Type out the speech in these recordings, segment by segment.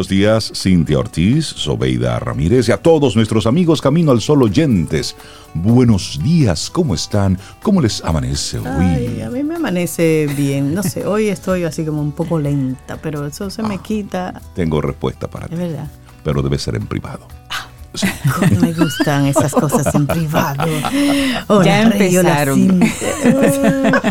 Buenos días, Cintia Ortiz, Sobeida Ramírez y a todos nuestros amigos Camino al Sol oyentes. Buenos días, ¿cómo están? ¿Cómo les amanece hoy? Ay, a mí me amanece bien. No sé, hoy estoy así como un poco lenta, pero eso se me Ah. quita. Tengo respuesta para Es ti, verdad. pero debe ser en privado. Cómo me gustan esas cosas en privado. Hola, Ya empezaron. Cintia.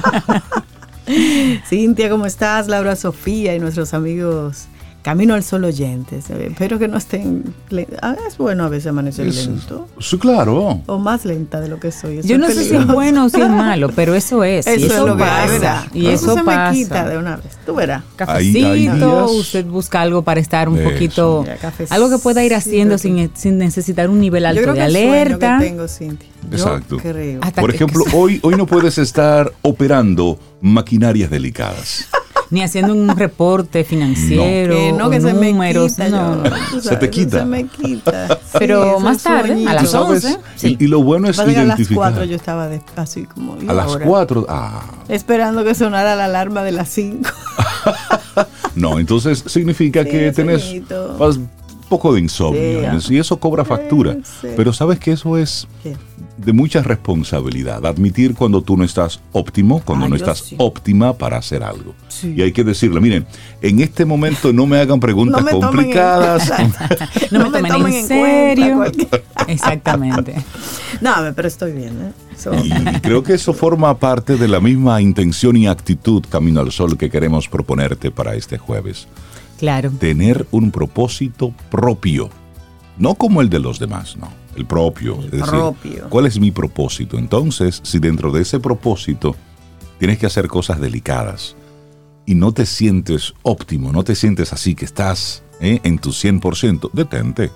Cintia, ¿cómo estás? Laura Sofía y nuestros amigos Camino al Sol oyentes. Espero que no estén. Ah, es bueno a veces amanecer Es- lento. Sí, claro. O más lenta de lo que soy. Eso Yo no sé si es bueno o si es malo, pero eso es. y Eso, es lo que pasa. es, ¿verdad? Y eso, se pasa. me quita de una vez. Tú verás. Cafecito, hay usted busca algo para estar un Eso. poquito, algo que pueda ir haciendo sí. sin, sin necesitar un nivel Yo alto creo de el sueño alerta. que tengo, Cintia. Yo Exacto. creo. Hasta Por que- ejemplo, hoy, hoy no puedes estar operando maquinarias delicadas. Ni haciendo un reporte financiero, Que no, que se me números, quita. no. yo- tú Se te quita. Se me quita. Pero Sí, más tarde, sueñitos. a las Tú sabes, 11, y- sí. y, lo bueno es que a las identificar. 4 yo estaba de- así como. ¿y a las ahora? 4. Ah, Esperando que sonara la alarma de las 5. no, entonces significa Sí, que tenés sueñito. Poco de insomnio Sí, y eso cobra factura. sí. Pero sabes que eso es ¿Qué? de mucha responsabilidad. Admitir cuando tú no estás óptimo, cuando Ah, no estás sí. óptima para hacer algo. Sí. Y hay que decirle, miren, en este momento no me hagan preguntas No me tomen en- complicadas. No, me tomen en, serio. Exactamente. No, pero estoy bien. ¿eh? So- Y creo que eso forma parte de la misma intención y actitud Camino al Sol que queremos proponerte para este jueves. Claro. Tener un propósito propio, no como el de los demás, no, el propio. El es decir, propio. ¿cuál es mi propósito? Entonces, si dentro de ese propósito tienes que hacer cosas delicadas y no te sientes óptimo, no te sientes así que estás ¿eh? en tu 100%, detente.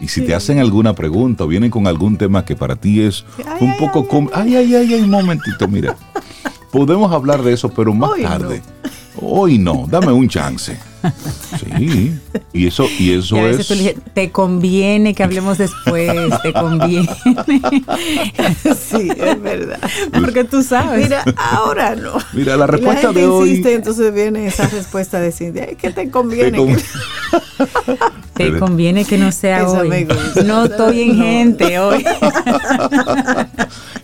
Y si te hacen alguna pregunta o vienen con algún tema que para ti es Ay, un ay, poco... ay, com- Ay, ay, ay, ay, un momentito, mira. Podemos hablar de eso, pero más Hoy no. Hoy no, dame un chance. Sí, y eso, y eso Y a veces es... tú le dices, te conviene que hablemos después, te conviene. sí, es verdad. Porque tú sabes. Mira, ahora no. Mira, la respuesta gente de hoy... insiste, entonces viene esa respuesta de. Es que te conviene. Te con- que- te conviene que no sea Eso hoy. No estoy en No. gente hoy.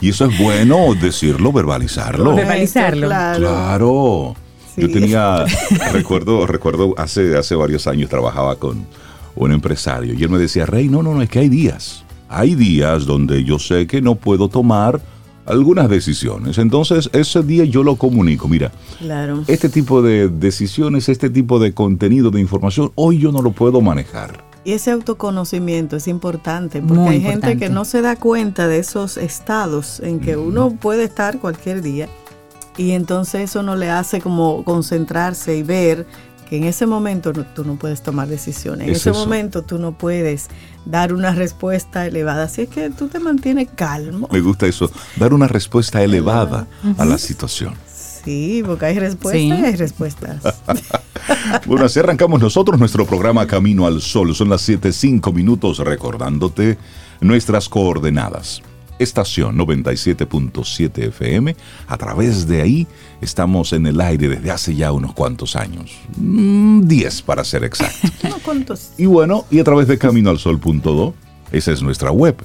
Y eso es bueno decirlo, verbalizarlo. Verbalizarlo. Claro. Claro. Sí. Yo tenía, recuerdo, recuerdo hace, hace varios años trabajaba con un empresario y él me decía, Rey, no, no, no, es que hay días. Hay días donde yo sé que no puedo tomar algunas decisiones. Entonces, ese día yo lo comunico. Mira, Claro. este tipo de decisiones, este tipo de contenido, de información, hoy yo no lo puedo manejar. Y ese autoconocimiento es importante porque Muy hay gente que no se da cuenta de esos estados en que uno puede estar cualquier día y entonces eso no le hace como concentrarse y ver que en ese momento no- tú no puedes tomar decisiones. En Es ese eso. momento tú no puedes dar una respuesta elevada. Así es que tú te mantienes calmo. Me gusta eso, dar una respuesta elevada a la situación. Sí, porque hay respuestas Sí. y hay respuestas. Bueno, así arrancamos nosotros nuestro programa Camino al Sol. Son las 7.05 minutos recordándote nuestras coordenadas. Estación 97.7 FM. A través de ahí estamos en el aire desde hace ya unos cuantos años. Mm, 10 para ser exacto. No, ¿cuántos? Y bueno, y a través de caminoalsol.do, esa es nuestra web.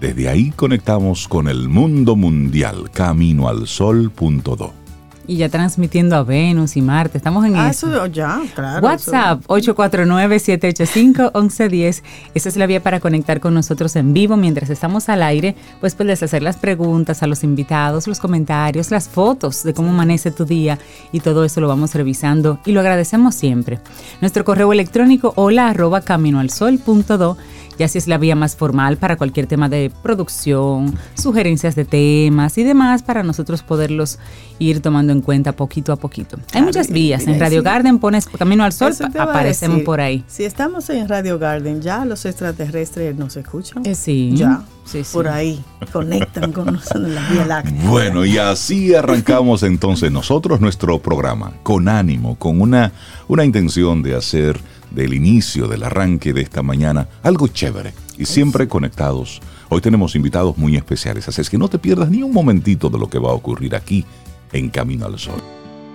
Desde ahí conectamos con el mundo mundial, caminoalsol.do. Y ya transmitiendo a Venus y Marte. Estamos en Ah, eso. eso ya, claro. WhatsApp 849-785-1110. Esa es la vía para conectar con nosotros en vivo mientras estamos al aire. Pues puedes hacer las preguntas a los invitados, los comentarios, las fotos de cómo amanece tu día y todo eso lo vamos revisando y lo agradecemos siempre. Nuestro correo electrónico hola arroba caminoalsol.do y así es la vía más formal para cualquier tema de producción, sugerencias de temas y demás para nosotros poderlos ir tomando en cuenta poquito a poquito. Hay Claro, muchas vías. mira, En Radio sí. Garden pones Camino al Sol, aparecemos por ahí. Si estamos en Radio Garden, ya los extraterrestres nos escuchan. Eh, sí. Ya, Sí, sí. por ahí, conectan con nosotros en la Vía Láctea. Bueno, y así arrancamos entonces nosotros nuestro programa, con ánimo, con una, una intención de hacer del inicio, del arranque de esta mañana, algo chévere y siempre conectados. Hoy tenemos invitados muy especiales, así es que no te pierdas ni un momentito de lo que va a ocurrir aquí en Camino al Sol.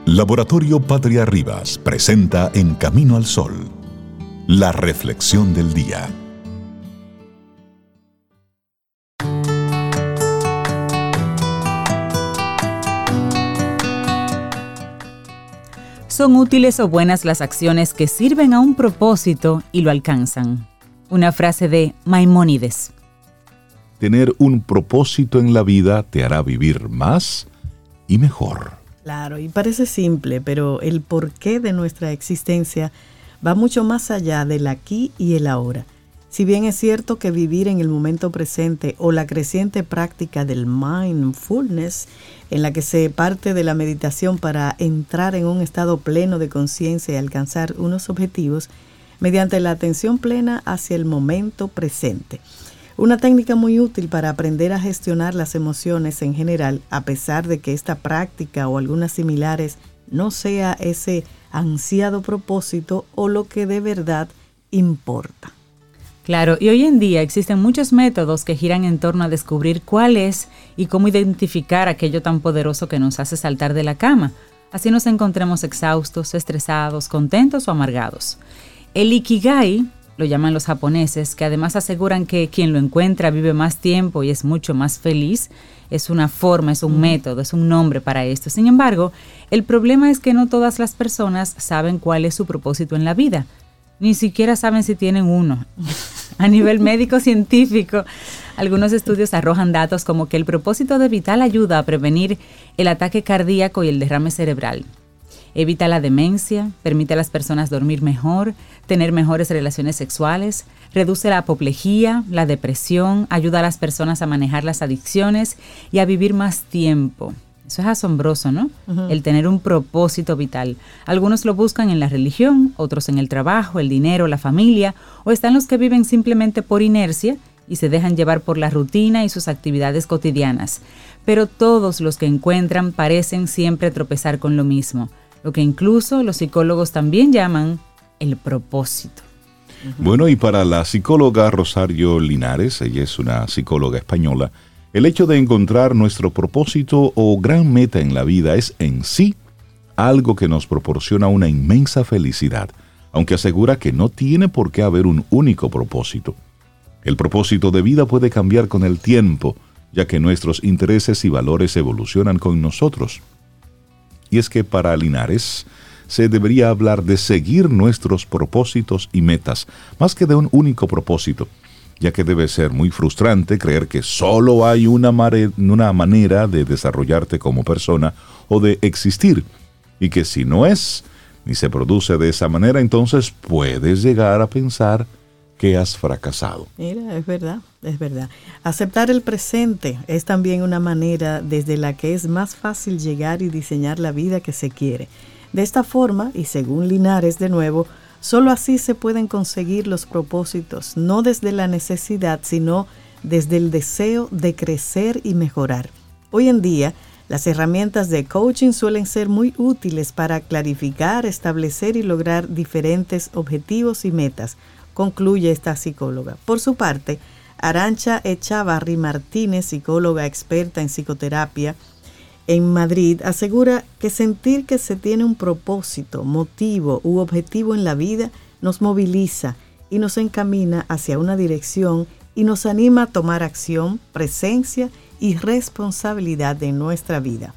Laboratorio Patria Rivas presenta En Camino al Sol, la reflexión del día. Son útiles o buenas las acciones que sirven a un propósito y lo alcanzan. Una frase de Maimónides. Tener un propósito en la vida te hará vivir más y mejor. Claro, y parece simple, pero el porqué de nuestra existencia va mucho más allá del aquí y el ahora. Si bien es cierto que vivir en el momento presente o la creciente práctica del mindfulness, en la que se parte de la meditación para entrar en un estado pleno de conciencia y alcanzar unos objetivos, mediante la atención plena hacia el momento presente. Una técnica muy útil para aprender a gestionar las emociones en general, a pesar de que esta práctica o algunas similares no sea ese ansiado propósito o lo que de verdad importa. Claro, y hoy en día existen muchos métodos que giran en torno a descubrir cuál es y cómo identificar aquello tan poderoso que nos hace saltar de la cama. Así nos encontremos exhaustos, estresados, contentos o amargados. El Ikigai, lo llaman los japoneses, que además aseguran que quien lo encuentra vive más tiempo y es mucho más feliz, es una forma, es un método, es un nombre para esto. Sin embargo, el problema es que no todas las personas saben cuál es su propósito en la vida ni siquiera saben si tienen uno. A nivel médico científico, algunos estudios arrojan datos como que el propósito de Vital ayuda a prevenir el ataque cardíaco y el derrame cerebral. Evita la demencia, permite a las personas dormir mejor, tener mejores relaciones sexuales, reduce la apoplejía, la depresión, ayuda a las personas a manejar las adicciones y a vivir más tiempo. Eso es asombroso, ¿no? El tener un propósito vital. Algunos lo buscan en la religión, otros en el trabajo, el dinero, la familia, o están los que viven simplemente por inercia y se dejan llevar por la rutina y sus actividades cotidianas. Pero todos los que encuentran parecen siempre tropezar con lo mismo, lo que incluso los psicólogos también llaman el propósito. Bueno, y para la psicóloga Rosario Linares, ella es una psicóloga española, el hecho de encontrar nuestro propósito o gran meta en la vida es en sí algo que nos proporciona una inmensa felicidad, aunque asegura que no tiene por qué haber un único propósito. El propósito de vida puede cambiar con el tiempo, ya que nuestros intereses y valores evolucionan con nosotros. Y es que para Linares se debería hablar de seguir nuestros propósitos y metas, más que de un único propósito, ya que debe ser muy frustrante creer que solo hay una, manera de desarrollarte como persona o de existir, y que si no es ni se produce de esa manera, entonces puedes llegar a pensar que has fracasado. Mira, es verdad, es verdad. Aceptar el presente es también una manera desde la que es más fácil llegar y diseñar la vida que se quiere. De esta forma, y según Linares de nuevo, Solo así se pueden conseguir los propósitos, no desde la necesidad, sino desde el deseo de crecer y mejorar. Hoy en día, las herramientas de coaching suelen ser muy útiles para clarificar, establecer y lograr diferentes objetivos y metas, concluye esta psicóloga. Por su parte, Arancha Echavarri Martínez, psicóloga experta en psicoterapia, en Madrid asegura que sentir que se tiene un propósito, motivo u objetivo en la vida nos moviliza y nos encamina hacia una dirección y nos anima a tomar acción, presencia y responsabilidad de nuestra vida.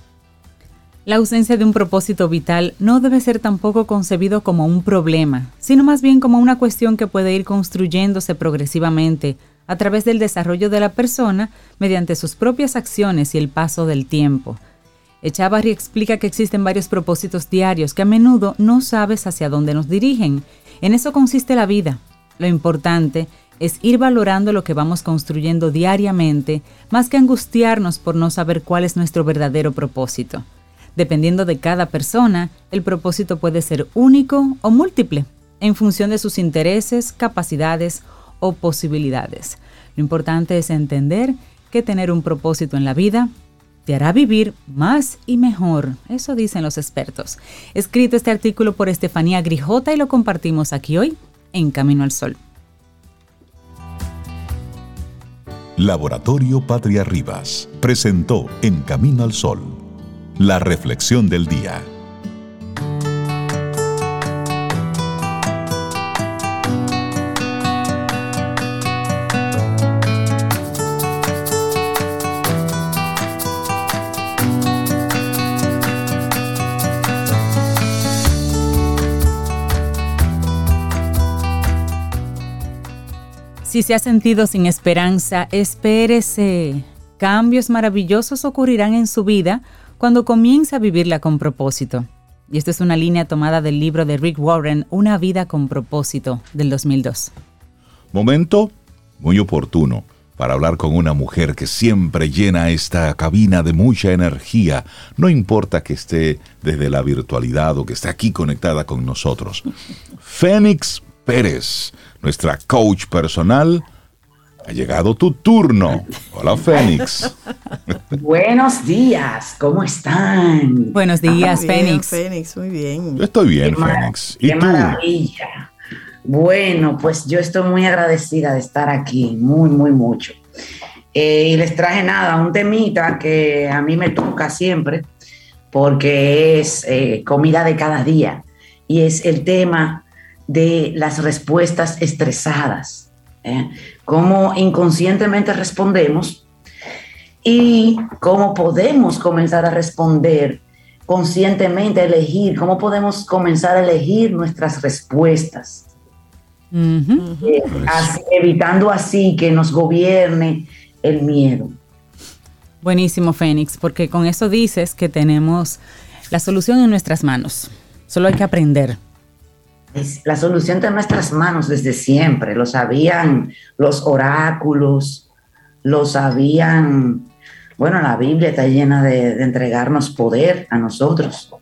La ausencia de un propósito vital no debe ser tampoco concebido como un problema, sino más bien como una cuestión que puede ir construyéndose progresivamente a través del desarrollo de la persona mediante sus propias acciones y el paso del tiempo. Echavarri explica que existen varios propósitos diarios que a menudo no sabes hacia dónde nos dirigen. En eso consiste la vida. Lo importante es ir valorando lo que vamos construyendo diariamente, más que angustiarnos por no saber cuál es nuestro verdadero propósito. Dependiendo de cada persona, el propósito puede ser único o múltiple, en función de sus intereses, capacidades o posibilidades. Lo importante es entender que tener un propósito en la vida te hará vivir más y mejor. Eso dicen los expertos. Escrito este artículo por Estefanía Grijota y lo compartimos aquí hoy en Camino al Sol. Laboratorio Patria Rivas presentó En Camino al Sol la reflexión del día. Si se ha sentido sin esperanza, espérese. Cambios maravillosos ocurrirán en su vida cuando comienza a vivirla con propósito. Y esta es una línea tomada del libro de Rick Warren, Una vida con propósito, del 2002. Momento muy oportuno para hablar con una mujer que siempre llena esta cabina de mucha energía, no importa que esté desde la virtualidad o que esté aquí conectada con nosotros. Fénix Pérez, nuestra coach personal. Ha llegado tu turno. Hola, Fénix. Buenos días, ¿cómo están? Buenos días, bien, Fénix. Fénix, muy bien. Yo estoy bien, Qué Fénix. ¿Y Qué tú? maravilla. Bueno, pues yo estoy muy agradecida de estar aquí, muy, muy mucho. Eh, y les traje nada, un temita que a mí me toca siempre, porque es eh, comida de cada día, y es el tema de las respuestas estresadas, ¿eh? cómo inconscientemente respondemos y cómo podemos comenzar a responder conscientemente, elegir, cómo podemos comenzar a elegir nuestras respuestas, Ujú. eh, así- evitando así que nos gobierne el miedo. Buenísimo, Fénix, porque con eso dices que tenemos la solución en nuestras manos. Solo hay que aprender. La solución está en nuestras manos desde siempre, lo sabían los oráculos, lo sabían, bueno, la Biblia está llena de, de entregarnos poder a nosotros.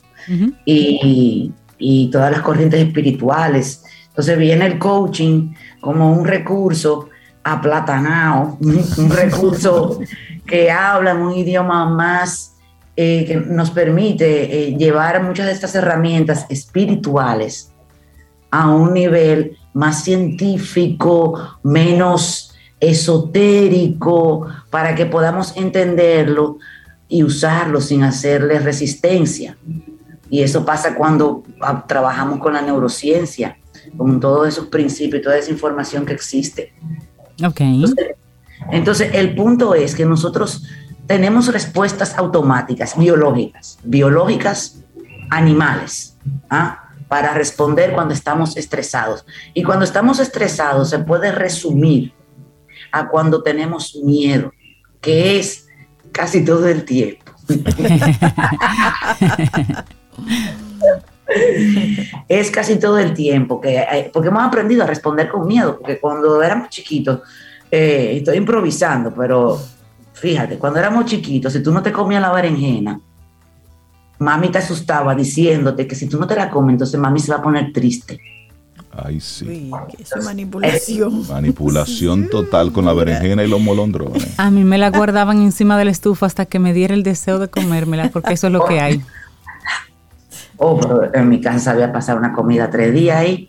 Y todas las corrientes espirituales. Entonces viene el coaching como un recurso aplatanado, un, un recurso que habla en un idioma más eh, que nos permite eh, llevar muchas de estas herramientas espirituales a un nivel más científico, menos esotérico, para que podamos entenderlo y usarlo sin hacerle resistencia. Y eso pasa cuando ah, trabajamos con la neurociencia, con todos esos principios y toda esa información que existe. Ok. Entonces, el punto es que nosotros tenemos respuestas automáticas, biológicas, biológicas animales, ¿ah? Para responder cuando estamos estresados. Y cuando estamos estresados se puede resumir a cuando tenemos miedo, que es casi todo el tiempo. es casi todo el tiempo, que, eh, porque hemos aprendido a responder con miedo, porque cuando éramos chiquitos, eh, estoy improvisando, pero fíjate, cuando éramos chiquitos, si tú no te comías la berenjena, mami te asustaba diciéndote que si tú no te la comes, entonces mami se va a poner triste. Ay, sí. Uy, eso es manipulación. Manipulación total con la berenjena y los molondrones. A mí me la guardaban encima de la estufa hasta que me diera el deseo de comérmela, porque eso es lo que hay. Oh, pero en mi casa sabía pasar una comida tres días ahí.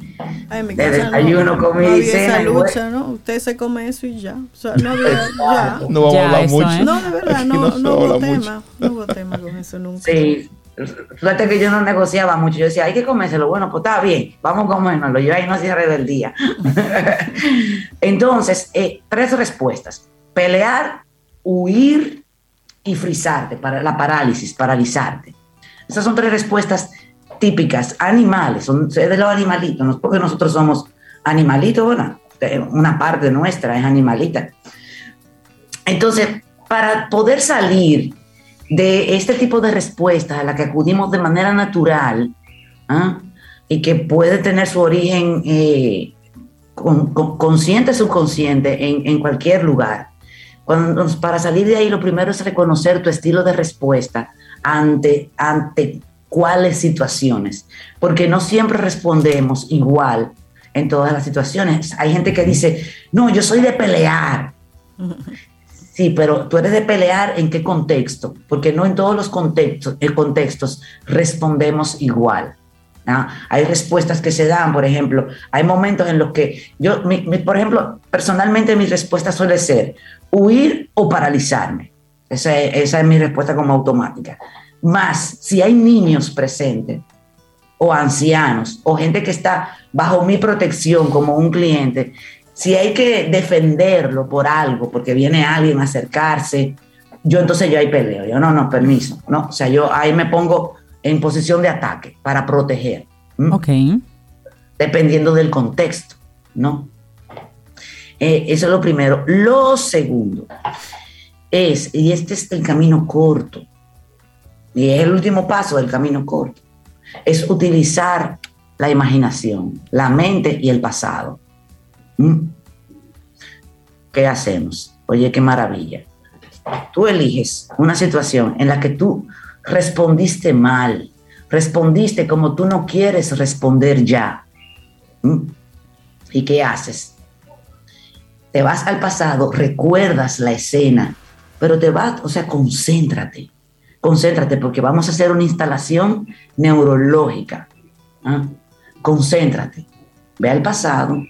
Ay, en mi de casa no- desayuno, no, comida y había cena, esa lucha, ¿no? Usted se come eso y ya. O sea, no había, ya. No vamos Ya, a hablar eso, mucho. ¿eh? No, de verdad, Aquí no, no no hubo tema. No hubo tema con eso nunca. Sí, suerte que yo no negociaba mucho. Yo decía, hay que comérselo. Bueno, pues está bien, vamos a comérnoslo. Yo ahí no hacía rebeldía. Entonces, eh, tres respuestas: pelear, huir y frizarte, para la parálisis, paralizarte. Esas son tres respuestas típicas, animales, son de los animalitos, porque nosotros somos animalitos, bueno, eh, una parte nuestra es animalita. Entonces, para poder salir de este tipo de respuestas a la que acudimos de manera natural ¿ah? y que puede tener su origen eh, con- con- consciente, subconsciente, en, cualquier lugar. Para salir de ahí, lo primero es reconocer tu estilo de respuesta ante, ante cuáles situaciones, porque no siempre respondemos igual en todas las situaciones. Hay gente que dice, no, yo soy de pelear. Sí, pero tú eres de pelear en qué contexto, porque no en todos los contextos, eh, contextos respondemos igual. Hay respuestas que se dan, por ejemplo, hay momentos en los que yo, por ejemplo, personalmente mi respuesta suele ser huir o paralizarme. Esa esa es mi respuesta como automática. Más, si hay niños presentes, o ancianos, o gente que está bajo mi protección como un cliente, si hay que defenderlo por algo, porque viene alguien a acercarse, yo entonces yo ahí peleo. Yo no, no, permiso. No, o sea, yo ahí me pongo en posición de ataque para proteger. Ok. Dependiendo del contexto, ¿no? Eh, eso es lo primero. Lo segundo es, y este es el camino corto, y es el último paso del camino corto, es utilizar la imaginación, la mente y el pasado. ¿Mm? ¿Qué hacemos? Oye, qué maravilla. Tú eliges una situación en la que tú respondiste mal, respondiste como tú no quieres responder ya. ¿Mm? ¿Y qué haces? Te vas al pasado, recuerdas la escena, pero te vas, o sea, concéntrate, concéntrate porque vamos a hacer una instalación neurológica. ¿ah? Concéntrate, ve al pasado,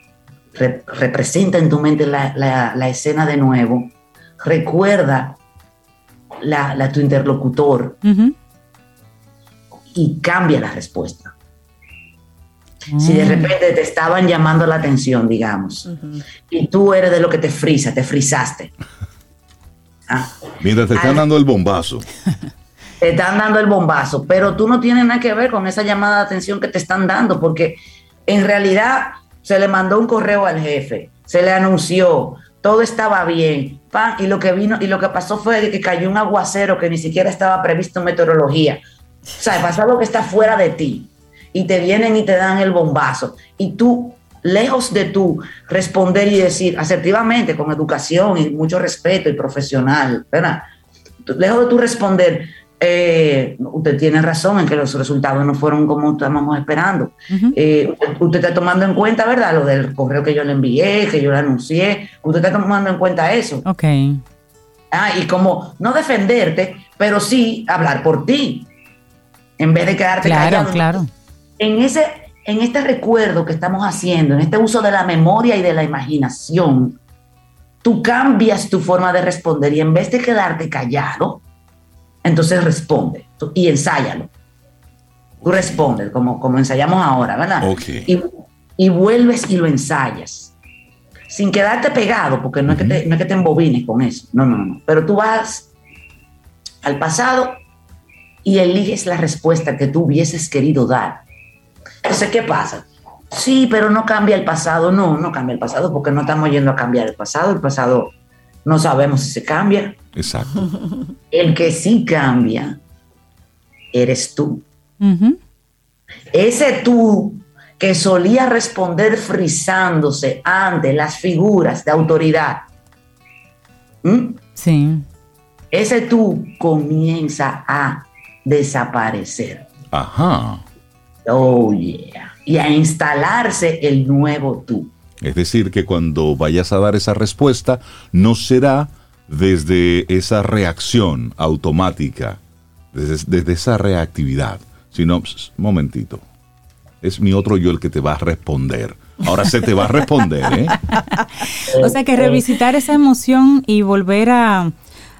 representa en tu mente la, escena de nuevo, recuerda la, tu interlocutor y cambia la respuesta. Si de mm. repente te estaban llamando la atención, digamos, y tú eres de lo que te frisa, te frisaste. Ah. Mientras te están dando el bombazo. Te están dando el bombazo, pero tú no tienes nada que ver con esa llamada de atención que te están dando, porque en realidad se le mandó un correo al jefe, se le anunció, todo estaba bien, y lo que vino y lo que pasó fue que cayó un aguacero que ni siquiera estaba previsto en meteorología. O sea, pasó algo que está fuera de ti y te vienen y te dan el bombazo y tú lejos de tú responder y decir asertivamente con educación y mucho respeto y profesional, ¿verdad? Lejos de tú responder, eh, usted tiene razón en que los resultados no fueron como estábamos esperando. Eh, usted, está tomando en cuenta, ¿verdad? Lo del correo que yo le envié, que yo le anuncié. Usted está tomando en cuenta eso. Ok. Ah, y como no defenderte, pero sí hablar por ti. En vez de quedarte claro, callado. Claro, En ese, en este recuerdo que estamos haciendo, en este uso de la memoria y de la imaginación, tú cambias tu forma de responder y en vez de quedarte callado, entonces responde y ensáyalo. Tú respondes, como, como ensayamos ahora, ¿verdad? Y, vuelves y lo ensayas. Sin quedarte pegado, porque no, es que te, no es que te embobines con eso. No, no, no. Pero tú vas al pasado y eliges la respuesta que tú hubieses querido dar. Entonces, ¿qué pasa? Sí, pero no cambia el pasado. No, no cambia el pasado porque no estamos yendo a cambiar el pasado. El pasado no sabemos si se cambia. Exacto. El que sí cambia eres tú. Ese tú que solía responder frizándose ante las figuras de autoridad. Sí. Ese tú comienza a desaparecer. Ajá. Oh, yeah. Y a instalarse el nuevo tú. Es decir, que cuando vayas a dar esa respuesta, no será desde esa reacción automática, desde, esa reactividad, sino, momentito, es mi otro yo el que te va a responder. Ahora se te va a responder, ¿eh? o sea que revisitar esa emoción y volver a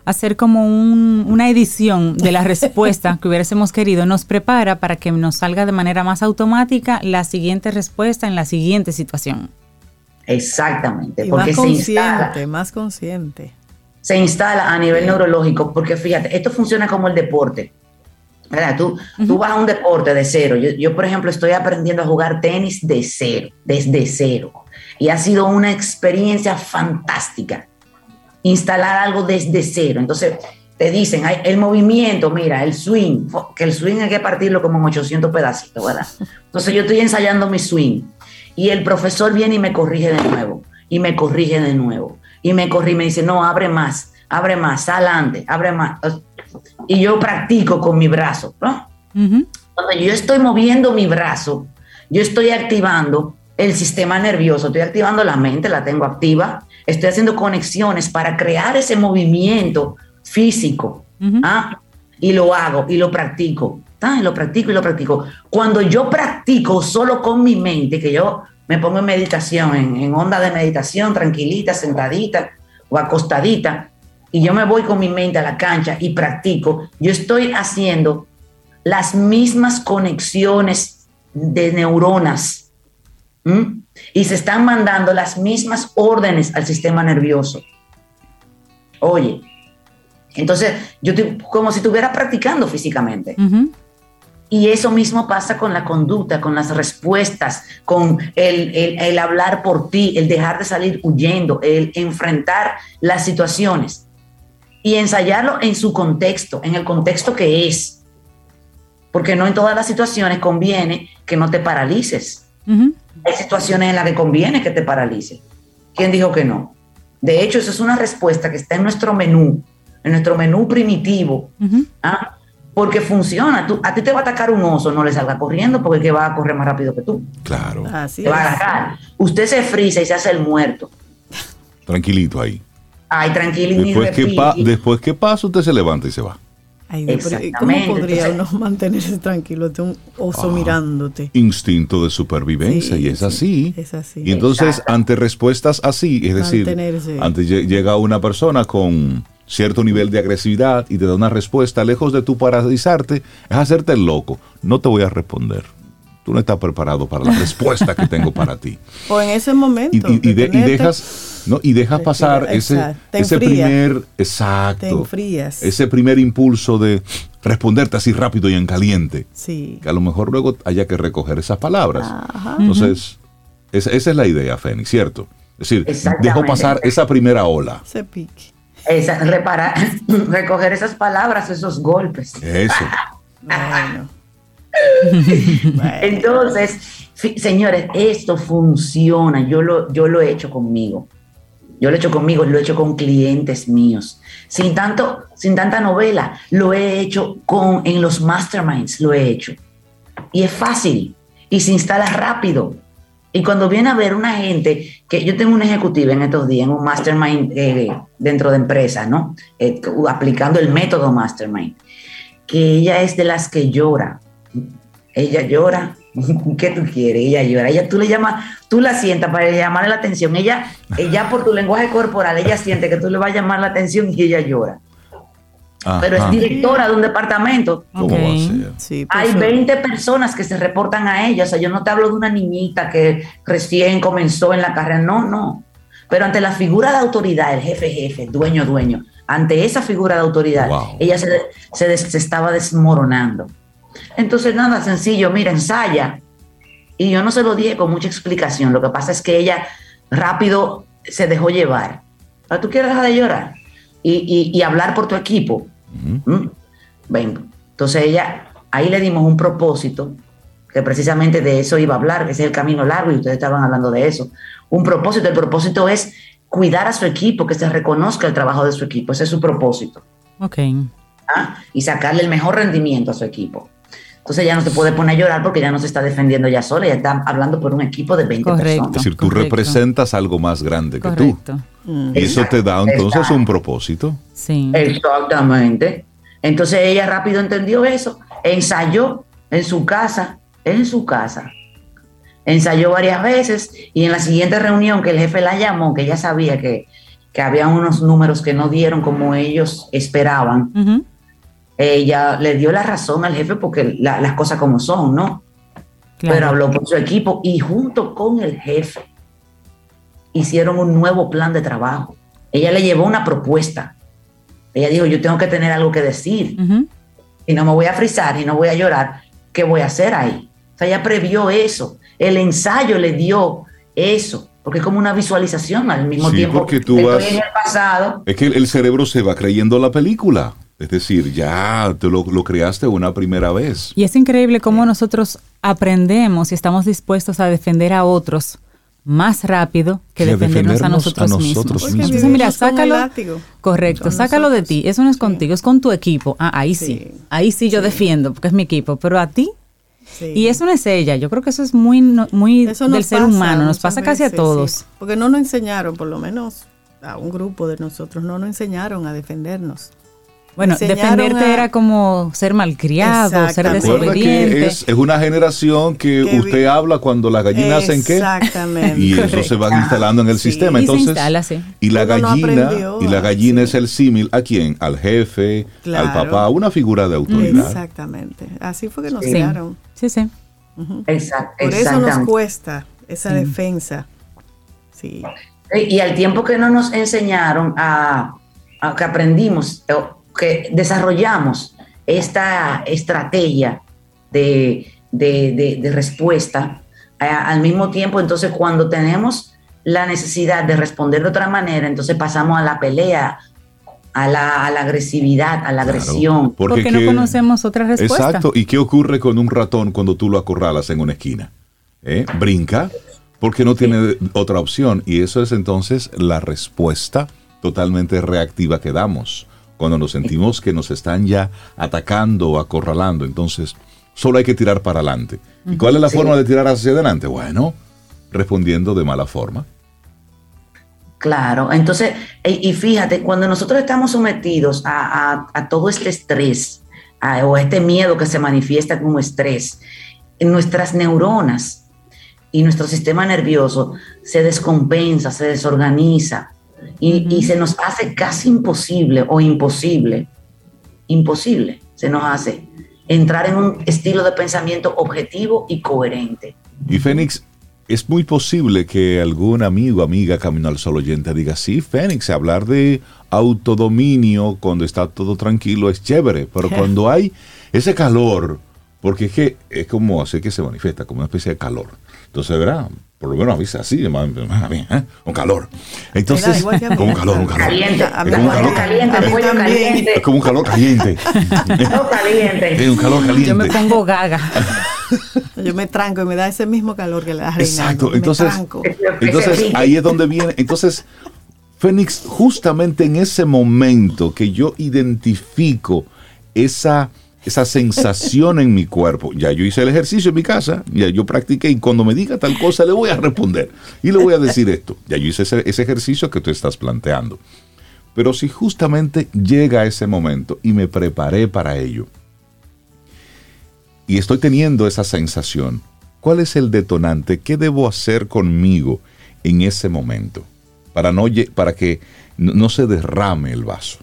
hacer como una edición de la respuesta que hubiésemos querido nos prepara para que nos salga de manera más automática la siguiente respuesta en la siguiente situación. Exactamente. porque más consciente, más consciente. Se instala a nivel neurológico, porque fíjate, esto funciona como el deporte. ¿verdad? Tú, tú vas a un deporte de cero. Yo, yo, por ejemplo, estoy aprendiendo a jugar tenis de cero, desde cero. Y ha sido una experiencia fantástica. Instalar algo desde cero. Entonces, te dicen, el movimiento, mira, el swing, que el swing hay que partirlo como en 800 pedacitos, ¿verdad? Entonces, yo estoy ensayando mi swing y el profesor viene y me corrige de nuevo, y me corrige de nuevo, y me corrige y me dice, no, abre más, abre más, adelante, abre más. Y yo practico con mi brazo, ¿no? Cuando yo estoy moviendo mi brazo, yo estoy activando el sistema nervioso, estoy activando la mente, la tengo activa, estoy haciendo conexiones para crear ese movimiento físico. ¿ah? Y lo hago y lo practico. ¿ah? Y lo practico y lo practico. Cuando yo practico solo con mi mente, que yo me pongo en meditación, en, onda de meditación, tranquilita, sentadita o acostadita, y yo me voy con mi mente a la cancha y practico, yo estoy haciendo las mismas conexiones de neuronas y se están mandando las mismas órdenes al sistema nervioso. Oye, entonces yo como si estuviera practicando físicamente. Y eso mismo pasa con la conducta, con las respuestas, con el, el, hablar por ti, el dejar de salir huyendo, el enfrentar las situaciones y ensayarlo en su contexto, en el contexto que es. Porque no en todas las situaciones conviene que no te paralices. Hay situaciones en las que conviene que te paralices. ¿Quién dijo que no? De hecho, eso es una respuesta que está en nuestro menú, en nuestro menú primitivo, ¿ah? Porque funciona. Tú, a ti te va a atacar un oso, no le salga corriendo porque que va a correr más rápido que tú. Claro. Así Te va a atacar. Usted se frisa y se hace el muerto. Tranquilito ahí. Ay, tranquilo. Después que, pa- después que pasa, usted se levanta y se va. Ay, ¿y ¿Cómo Exactamente, podría entonces- uno mantenerse tranquilo de un oso Ah. mirándote? Instinto de supervivencia Sí, y es sí, así. es así. Y entonces, Exacto. ante respuestas así, es decir, Mantenerse. ante lle- llega una persona con cierto nivel de agresividad y te da una respuesta, lejos de tu paralizarte, es hacerte el loco. No te voy a responder. Tú no estás preparado para la respuesta que tengo para ti. O en ese momento. Y, y- y de- y detenerte, dejas, ¿no? y dejas pasar ese, ese primer, Te exacto, enfrías. ese primer impulso de responderte así rápido y en caliente Sí. que a lo mejor luego haya que recoger esas palabras. Ajá. Entonces, esa, esa es la idea, Fénix, ¿cierto? Es decir, dejo pasar esa primera ola. Se pique. Esa- reparar, recoger esas palabras, esos golpes. Eso. Bueno. Entonces, señores, esto funciona. Yo lo, yo lo he hecho conmigo. Yo lo he hecho conmigo, lo he hecho con clientes míos. Sin tanto, sin tanta novela, lo he hecho con en los masterminds, lo he hecho. Y es fácil y se instala rápido. Y cuando viene a ver una gente, que yo tengo una ejecutiva en estos días, en un mastermind eh, dentro de empresa, ¿no? Eh, aplicando el método mastermind, que ella es de las que llora. Ella llora. ¿Qué tú quieres? Ella llora. Ella, tú le llamas, tú la sientas para llamarle la atención. Ella, ella por tu lenguaje corporal, ella siente que tú le vas a llamar la atención y ella llora. Pero es Ajá. directora de un departamento. ¿Cómo Ok. va a ser? Sí, pues, Hay eso- 20 personas que se reportan a ella. O sea, yo no te hablo de una niñita que recién comenzó en la carrera. No, no. Pero ante la figura de autoridad, el jefe, jefe, dueño, dueño, ante esa figura de autoridad, Wow. ella se, se des- se estaba desmoronando. Entonces, nada, sencillo, mira, ensaya. Y yo no se lo dije con mucha explicación. Lo que pasa es que ella rápido se dejó llevar. Ah, ¿Tú quieres dejar de llorar? Y, y- y hablar por tu equipo. ¿Mm? Ven, entonces ella, ahí le dimos un propósito, que precisamente de eso iba a hablar, que ese es el camino largo y ustedes estaban hablando de eso. Un propósito, el propósito es cuidar a su equipo, que se reconozca el trabajo de su equipo, ese es su propósito. Ok. ¿ah? Y sacarle el mejor rendimiento a su equipo. Entonces ya no se puede poner a llorar porque ya no se está defendiendo ya sola, ya está hablando por un equipo de 20 Correcto. Es personas. decir, tú Correcto. representas algo más grande que tú. Mm. Y eso te da entonces Exacto. un propósito. Sí. Exactamente. Entonces ella rápido entendió eso, ensayó en su casa, en su casa. Ensayó varias veces y en la siguiente reunión que el jefe la llamó, que ella sabía que, que había unos números que no dieron como ellos esperaban, Ujú. Ella le dio la razón al jefe porque la- las cosas como son, ¿no? Claro. Pero habló por su equipo y junto con el jefe hicieron un nuevo plan de trabajo. Ella le llevó una propuesta. Ella dijo, yo tengo que tener algo que decir y no me voy a frizar y no voy a llorar. ¿Qué voy a hacer ahí? O sea, ella previó eso. El ensayo le dio eso, porque es como una visualización al mismo Sí, tiempo. porque tú vas- en el pasado. Es que el, el cerebro se va creyendo la película. Es decir, ya te lo, lo creaste una primera vez. Y es increíble cómo nosotros aprendemos y estamos dispuestos a defender a otros más rápido que defendernos a nosotros, a mismos. nosotros Porque mismos. Entonces, mira, sácalo. Correcto, sácalo de ti. Eso no es Sí. contigo, es con tu equipo. Ah, ahí sí. Sí. Ahí sí yo defiendo, porque es mi equipo. Pero a ti, Y eso no es ella, yo creo que eso es muy, muy del ser humano, nos pasa casi a todos. Porque no nos enseñaron, por lo menos a un grupo de nosotros, no nos enseñaron a defendernos. Bueno, defenderte era como ser malcriado, ser desobediente. Es, es, una generación que, usted habla cuando las gallinas hacen qué. Exactamente. Y eso se va instalando en el sistema. Entonces, y, la gallina, y la gallina es el símil a quién? Al jefe, al papá, una figura de autoridad. Exactamente. Así fue que nos crearon. Sí, sí. Por eso nos cuesta esa defensa. Sí. Y al tiempo que no nos enseñaron a, a que aprendimos que desarrollamos esta estrategia de, respuesta, al mismo tiempo, entonces cuando tenemos la necesidad de responder de otra manera, entonces pasamos a la pelea, a la, agresividad, a la agresión. Porque, no conocemos otra respuesta. Exacto. ¿Y qué ocurre con un ratón cuando tú lo acorralas en una esquina? ¿Eh? Brinca porque no tiene otra opción. Y eso es entonces la respuesta totalmente reactiva que damos cuando nos sentimos que nos están ya atacando o acorralando. Entonces, solo hay que tirar para adelante. ¿Y cuál es la forma de tirar hacia adelante? Bueno, respondiendo de mala forma. Claro, entonces, y fíjate, cuando nosotros estamos sometidos a, todo este estrés o este miedo que se manifiesta como estrés, en nuestras neuronas y nuestro sistema nervioso se descompensa, se desorganiza, y, se nos hace casi imposible o imposible, imposible se nos hace entrar en un estilo de pensamiento objetivo y coherente. Y Fénix, es muy posible que algún amigo, amiga, camino al sol oyente diga, sí, Fénix, hablar de autodominio cuando está todo tranquilo es chévere, pero cuando hay ese calor, porque es que es como así que se manifiesta, como una especie de calor. Entonces, ¿verdad? Por lo menos avisa así, ¿eh? un calor. Entonces, como un calor, un calor. Caliente, como un calor caliente, caliente. Es como un calor caliente. no caliente. Es un calor caliente. Yo me pongo gaga. Yo me tranco y me da ese mismo calor que le da Exacto, entonces, entonces ahí es donde viene, entonces Fénix, justamente en ese momento que yo identifico esa esa sensación en mi cuerpo. Ya yo hice el ejercicio en mi casa, ya yo practiqué y cuando me diga tal cosa le voy a responder y le voy a decir esto. Ya yo hice ese, ejercicio que tú estás planteando. Pero si justamente llega ese momento y me preparé para ello y estoy teniendo esa sensación, ¿cuál es el detonante? ¿Qué debo hacer conmigo en ese momento para, no, para que no se derrame el vaso?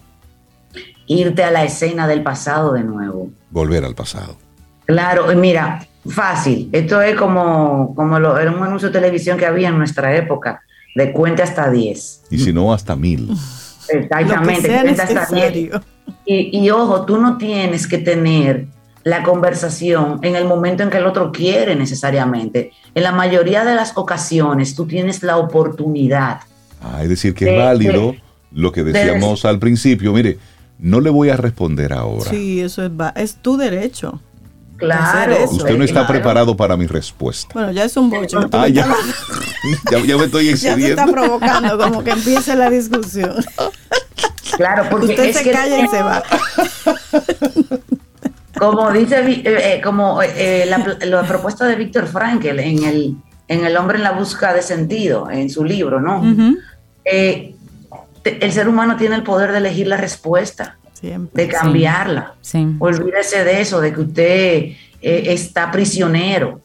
Irte a la escena del pasado de nuevo. Volver al pasado. Claro, mira, fácil. Esto es como, como lo, era un anuncio de televisión que había en nuestra época, de cuenta hasta 10. Y si no, hasta mil. Exactamente, cuenta hasta 10. Y, y ojo, tú no tienes que tener la conversación en el momento en que el otro quiere necesariamente. En la mayoría de las ocasiones tú tienes la oportunidad. Ah, es decir, que es válido lo que decíamos al principio. Mire, no le voy a responder ahora. Sí, eso es, es tu derecho. Claro. Usted no está preparado para mi respuesta. Bueno, ya es un bocho. Ah, ya. ya, me estoy excediendo. Ya se está provocando como que empiece la discusión. Claro, porque usted se calla y se va. Como dice, eh, eh, como eh, la, propuesta de Víctor Frankel en el, en El hombre en la busca de sentido, en su libro, ¿no? El ser humano tiene el poder de elegir la respuesta, de cambiarla. Olvídese de eso, de que usted eh, está prisionero.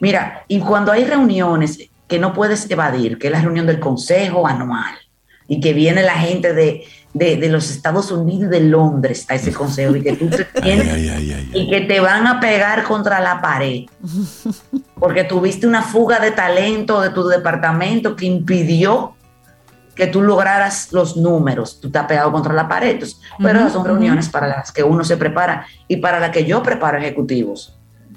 Mira, y cuando hay reuniones que no puedes evadir, que es la reunión del consejo anual, y que viene la gente de, los Estados Unidos y de Londres a ese consejo, y que tú te tienes, y que te van a pegar contra la pared, porque tuviste una fuga de talento de tu departamento que impidió que tú lograras los números, tú te has pegado contra la pared. pero son reuniones para las que uno se prepara y para las que yo preparo ejecutivos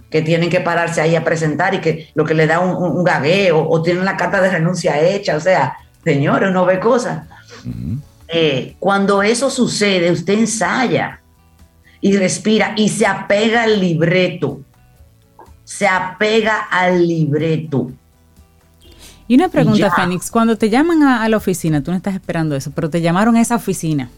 que tienen que pararse ahí a presentar y que lo que le da un, gagueo o tienen la carta de renuncia hecha, o sea, señores, uno ve cosas. Eh, cuando eso sucede, usted ensaya y respira y se apega al libreto, se apega al libreto. Y una pregunta, Fénix, cuando te llaman a, la oficina, tú no estás esperando eso, pero te llamaron a esa oficina.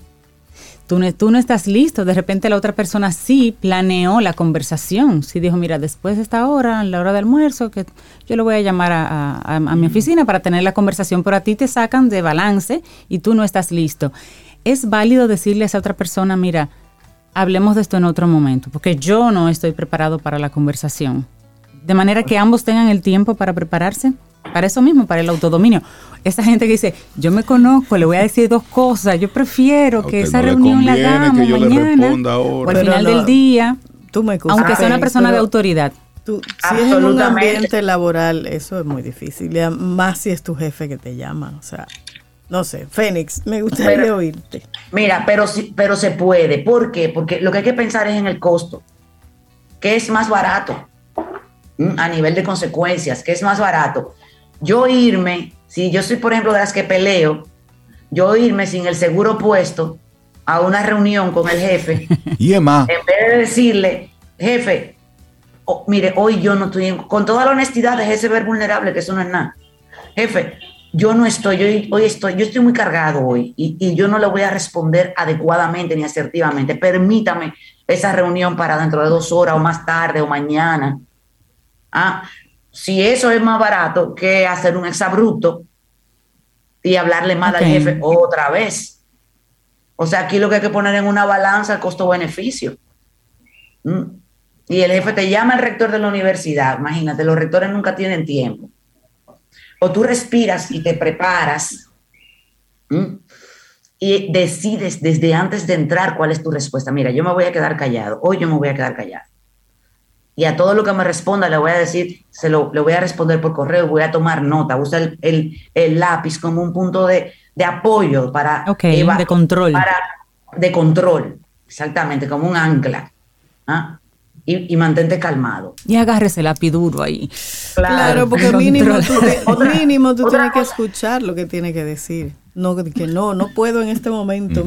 tú no, tú no estás listo. De repente la otra persona sí planeó la conversación. Sí dijo, mira, después de esta hora, la hora de almuerzo, que yo lo voy a llamar a, a, mi oficina para tener la conversación, pero a ti te sacan de balance y tú no estás listo. Es válido decirle a esa otra persona, mira, hablemos de esto en otro momento, porque yo no estoy preparado para la conversación. De manera que ambos tengan el tiempo para prepararse. Para eso mismo, para el autodominio. Esa gente que dice, yo me conozco, le voy a decir dos cosas, yo prefiero que esa reunión la hagamos mañana o al final del día, tú me aunque sea una persona de autoridad. Tú, si es en un ambiente laboral, eso es muy difícil, más si es tu jefe que te llama, o sea, no sé, Fénix, me gustaría oírte. Mira, pero, pero se puede, ¿por qué? Porque lo que hay que pensar es en el costo, ¿qué es más barato? A nivel de consecuencias, ¿qué es más barato? Yo irme, si yo soy, por ejemplo, de las que peleo, yo irme sin el seguro puesto a una reunión con el jefe. y Emma. En vez de decirle, jefe, mire, hoy yo no estoy, con toda la honestidad, de ese ver vulnerable, que eso no es nada. Jefe, yo no estoy, hoy, estoy, yo estoy muy cargado hoy y, y, yo no le voy a responder adecuadamente ni asertivamente. Permítame esa reunión para dentro de dos horas o más tarde o mañana. Ah, si eso es más barato que hacer un exabrupto y hablarle mal al jefe otra vez. O sea, aquí lo que hay que poner en una balanza el costo-beneficio. ¿Mm? Y el jefe te llama el rector de la universidad. Imagínate, los rectores nunca tienen tiempo. O tú respiras y te preparas ¿Mm? y decides desde antes de entrar cuál es tu respuesta. Mira, yo me voy a quedar callado. Hoy yo me voy a quedar callado y a todo lo que me responda le voy a decir, se lo le voy a responder por correo, voy a tomar nota, usa el, el, lápiz como un punto de, de apoyo para... de control. Para, de control, exactamente, como un ancla. ¿ah? Y, y, mantente calmado. Y agárrese el lápiz duro ahí. Claro, porque mínimo tú, mínimo tú tienes que escuchar lo que tiene que decir. No, que no, no puedo en este momento.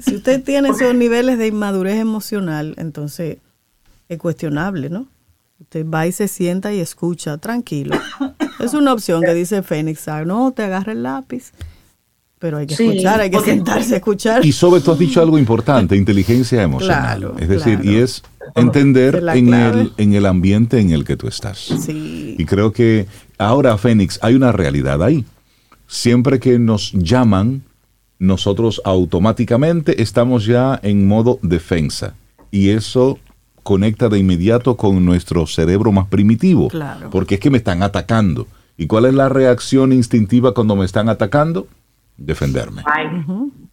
si usted tiene esos niveles de inmadurez emocional, entonces es cuestionable, ¿no? Usted va y se sienta y escucha, tranquilo. Es una opción que dice Fénix, no, te agarra el lápiz. Pero hay que escuchar, hay que sentarse a escuchar. Y sobre todo has dicho algo importante, inteligencia emocional. es decir, y es entender en el, en el ambiente en el que tú estás. Sí. Y creo que ahora, Fénix, hay una realidad ahí. Siempre que nos llaman, nosotros automáticamente estamos ya en modo defensa. Y eso conecta de inmediato con nuestro cerebro más primitivo. Claro. Porque es que me están atacando. ¿Y cuál es la reacción instintiva cuando me están atacando? Defenderme.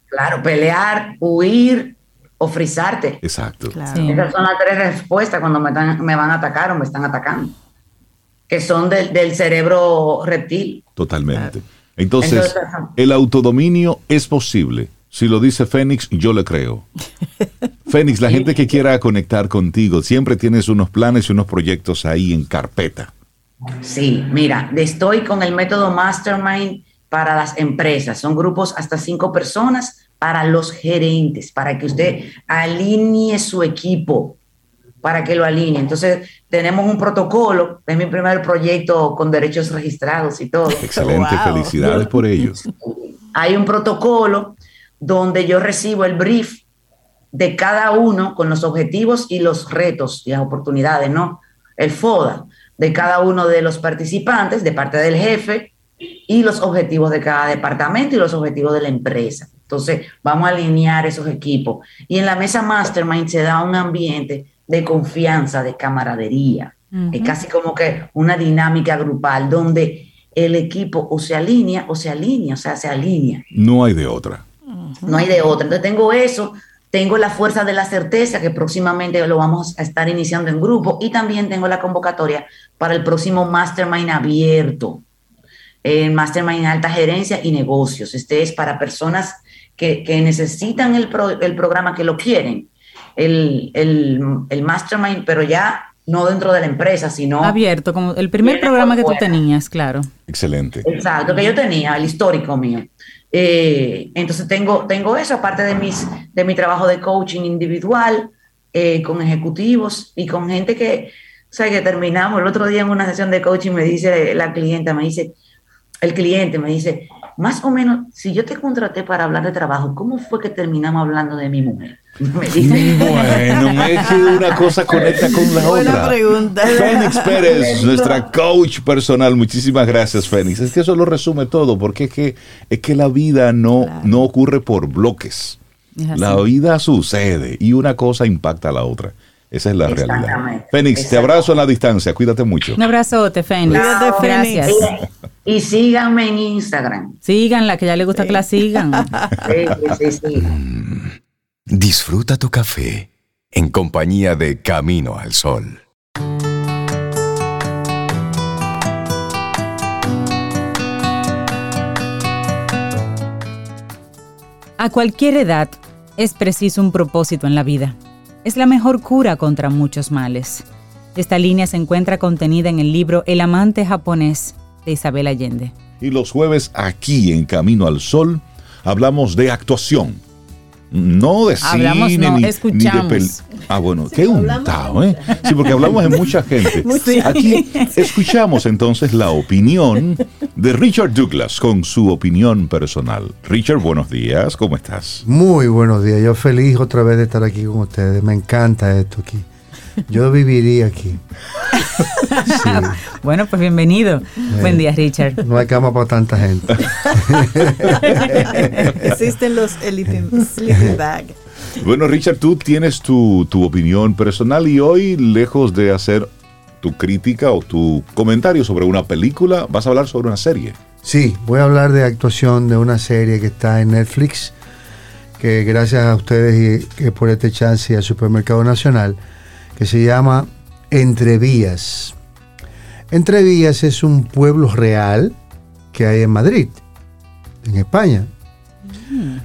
Claro, pelear, huir o frizarte. Exacto. Esas son las tres respuestas cuando me, me, van a atacar o me están atacando. Que son del, cerebro reptil. Totalmente. Entonces, el autodominio es posible si lo dice Fénix, yo le creo. Fénix, la gente que quiera conectar contigo, siempre tienes unos planes y unos proyectos ahí en carpeta. Sí, mira, estoy con el método Mastermind para las empresas. Son grupos hasta cinco personas para los gerentes, para que usted alinee su equipo, para que lo alinee. Entonces, tenemos un protocolo, es mi primer proyecto con derechos registrados y todo. Excelente, felicidades por ello. Hay un protocolo donde yo recibo el brief de cada uno con los objetivos y los retos y las oportunidades, ¿no? El FODA de cada uno de los participantes, de parte del jefe, y los objetivos de cada departamento y los objetivos de la empresa. Entonces, vamos a alinear esos equipos. Y en la mesa Mastermind se da un ambiente de confianza, de camaradería. Es casi como que una dinámica grupal donde el equipo o se alinea o se alinea, o sea, se alinea. No hay de otra. No hay de otra. Entonces tengo eso, tengo la fuerza de la certeza que próximamente lo vamos a estar iniciando en grupo y también tengo la convocatoria para el próximo Mastermind abierto, el Mastermind Alta Gerencia y Negocios. Este es para personas que, necesitan el, el, programa, que lo quieren, el, el, Mastermind, pero ya no dentro de la empresa, sino... Abierto, como el primer programa que tú tenías, claro. Excelente. Exacto, que yo tenía, el histórico mío. Eh, entonces tengo, tengo eso, aparte de, mis, de mi trabajo de coaching individual, eh, con ejecutivos y con gente que, o que terminamos. El otro día en una sesión de coaching, me dice la clienta, me dice, el cliente me dice, más o menos, si yo te contraté para hablar de trabajo, ¿cómo fue que terminamos hablando de mi mujer? Me Bueno, es que una cosa conecta con la Buena otra. pregunta. Fénix Pérez, nuestra coach personal. Muchísimas gracias, Fénix. Es que eso lo resume todo, porque es que, es que la vida no, Claro. no ocurre por bloques. La vida sucede y una cosa impacta a la otra. Esa es la realidad. Exactamente. Fénix, te abrazo a la distancia. Cuídate mucho. Un abrazote, Fénix. Cuídate, Fénix. Gracias. y, y síganme en Instagram. Síganla, que ya le gusta que la sigan. Sí, sí, sí, sí. Disfruta tu café en compañía de Camino al Sol. A cualquier edad es preciso un propósito en la vida. Es la mejor cura contra muchos males. Esta línea se encuentra contenida en el libro El amante japonés de Isabel Allende. Y los jueves aquí en Camino al Sol hablamos de actuación. No de Hablamos, cine no, ni, ni de escuchamos. pel- Ah, bueno, qué untado, ¿eh? Sí, porque hablamos de mucha gente. Sí. Aquí escuchamos entonces la opinión de Richard Douglas con su opinión personal. Richard, buenos días, ¿cómo estás? Muy buenos días. Yo feliz otra vez de estar aquí con ustedes. Me encanta esto aquí. Yo viviría aquí. Sí, Bueno, pues bienvenido. Buen día, Richard. no hay cama para tanta gente. Existen los sleeping, sleeping bag. Bueno, Richard, tú tienes tu, tu opinión personal y hoy, lejos de hacer tu crítica o tu comentario sobre una película, vas a hablar sobre una serie. Sí, voy a hablar de actuación de una serie que está en Netflix, que gracias a ustedes y por este chance y al Supermercado Nacional, que se llama Entrevías. Entrevías es un pueblo real que hay en Madrid, en España.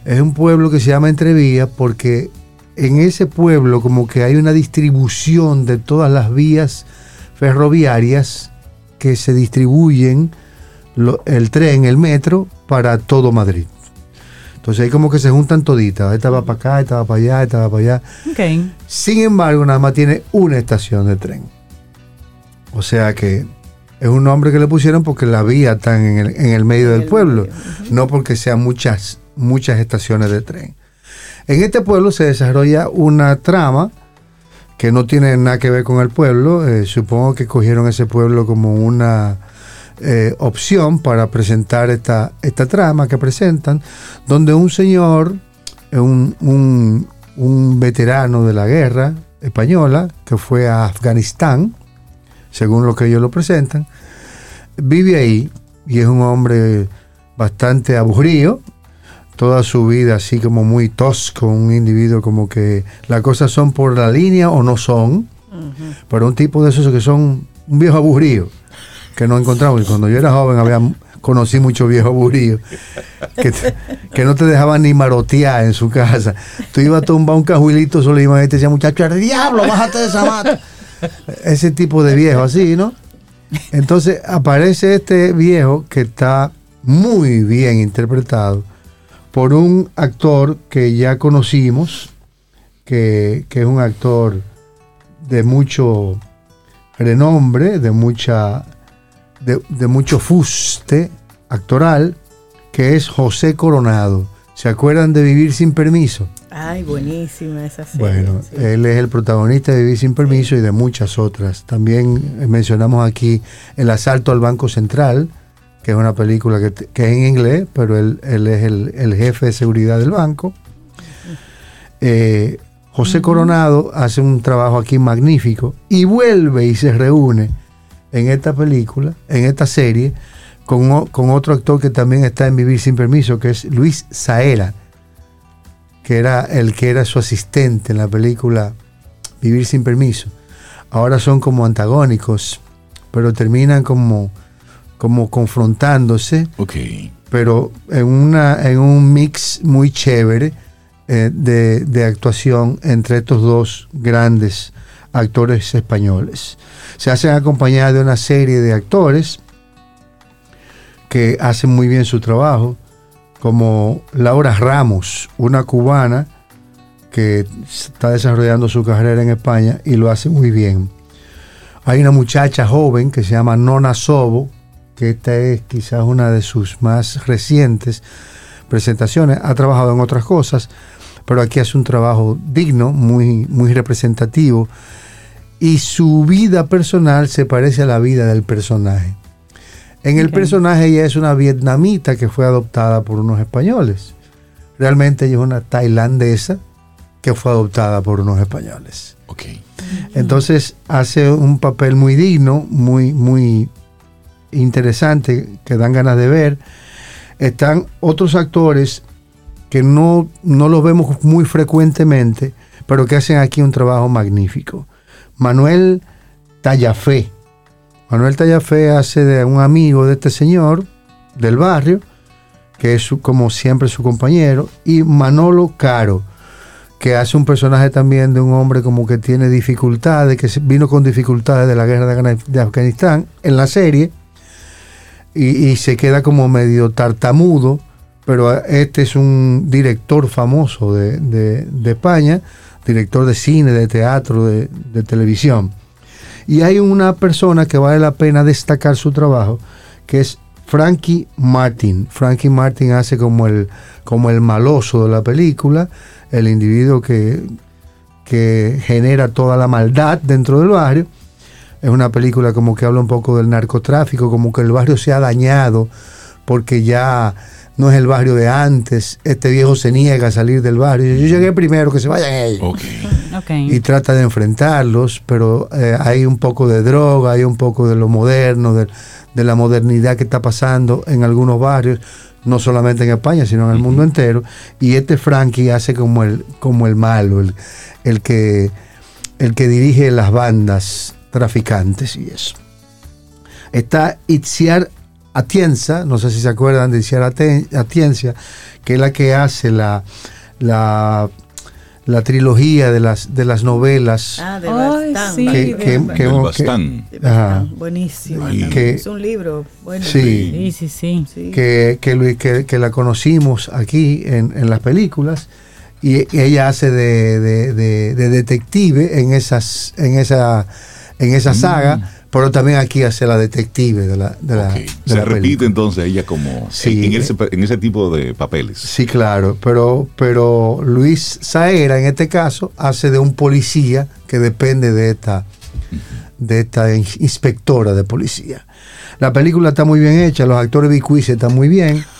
Es un pueblo que se llama Entrevías porque en ese pueblo como que hay una distribución de todas las vías ferroviarias que se distribuyen el tren, el metro, para todo Madrid. Entonces ahí como que se juntan toditas. Esta va para acá, esta va para allá, esta va para allá. Ok. Sin embargo, nada más tiene una estación de tren. O sea que es un nombre que le pusieron porque la vía está en el, en el medio En del el pueblo, medio, no porque sean muchas, muchas estaciones de tren. En este pueblo se desarrolla una trama que no tiene nada que ver con el pueblo. eh, supongo que cogieron ese pueblo como una eh, opción para presentar esta, esta trama que presentan, donde un señor, eh, un, un- un veterano de la guerra española, que fue a Afganistán, según lo que ellos lo presentan, vive ahí y es un hombre bastante aburrido, toda su vida así como muy tosco, un individuo como que las cosas son por la línea o no son, pero un tipo de esos que son un viejo aburrido que no encontramos. Y cuando yo era joven había conocí muchos viejos aburridos que, que no te dejaban ni marotear en su casa. Tú ibas a tumbar un cajuilito solo y te decía, muchacho, el diablo, bájate de esa mata. Ese tipo de viejo así, ¿no? Entonces aparece este viejo que está muy bien interpretado por un actor que ya conocimos, que, que es un actor de mucho renombre, de mucha de, de mucho fuste actoral, que es José Coronado. ¿Se acuerdan de Vivir sin Permiso? Ay, buenísima esa serie. Bueno, sí. él es el protagonista de Vivir sin Permiso y de muchas otras. También eh, mencionamos aquí El asalto al Banco Central, que es una película que, que es en inglés, pero él, él es el, el jefe de seguridad del banco. Eh, José Coronado hace un trabajo aquí magnífico y vuelve y se reúne en esta película, en esta serie, con, con otro actor que también está en Vivir sin Permiso, que es Luis Saera que era el que era su asistente en la película Vivir sin permiso. Ahora son como antagónicos, pero terminan como, como confrontándose, Ok. pero en, una, en un mix muy chévere eh, de, de actuación entre estos dos grandes actores españoles. Se hacen acompañados de una serie de actores que hacen muy bien su trabajo, como Laura Ramos, una cubana que está desarrollando su carrera en España y lo hace muy bien. Hay una muchacha joven que se llama Nona Sobo, que esta es quizás una de sus más recientes presentaciones. Ha trabajado en otras cosas, pero aquí hace un trabajo digno, muy, muy representativo. Y su vida personal se parece a la vida del personaje. En el personaje ella es una vietnamita que fue adoptada por unos españoles. Realmente ella es una tailandesa que fue adoptada por unos españoles. Ok. Entonces hace un papel muy digno, muy, muy interesante, que dan ganas de ver. Están otros actores que no, no los vemos muy frecuentemente, pero que hacen aquí un trabajo magnífico. Manuel Tallafé. Manuel Tallafé hace de un amigo de este señor del barrio, que es su- como siempre su compañero, y Manolo Caro, que hace un personaje también de un hombre como que tiene dificultades, que vino con dificultades de la guerra de, Afgan- de Afganistán en la serie, y, se queda como medio tartamudo, pero este es un director famoso de, de- de España, director de cine, de teatro, de, televisión. Y hay una persona que vale la pena destacar su trabajo, que es Frankie Martin. Frankie Martin hace como el, como el maloso de la película, el individuo que, que genera toda la maldad dentro del barrio. Es una película como que habla un poco del narcotráfico, como que el barrio se ha dañado porque ya no es el barrio de antes. Este viejo se niega a salir del barrio. Yo llegué primero, que se vayan ellos Ok. Ok. y trata de enfrentarlos, pero eh, hay un poco de droga, hay un poco de lo moderno, de, de la modernidad que está pasando en algunos barrios, no solamente en España, sino en el mundo entero. Y este Frankie hace como el, como el malo, el, el que, el que dirige las bandas traficantes y eso. Está Itziar Atienza, no sé si se acuerdan de Aten- Atienza, que es la que hace la, la, la trilogía de las, de las novelas. Ah, de Ay, Bastán. sí, que, de- que- Del que- Bastán. De Ajá. Bastán, Buenísimo. Es un libro. Bueno, Sí. Sí, sí, que, que, Luis- que- que la conocimos aquí en, en las películas y ella hace de, de- de- de detective en esas en esa en esa saga pero también aquí hace la detective de la de la, de Se la repite película. entonces ella como Sí. en, en ese, en ese tipo de papeles. sí claro pero pero Luis Saera en este caso hace de un policía que depende de esta de esta in- inspectora de policía la película está muy bien hecha los actores bicuices están muy bien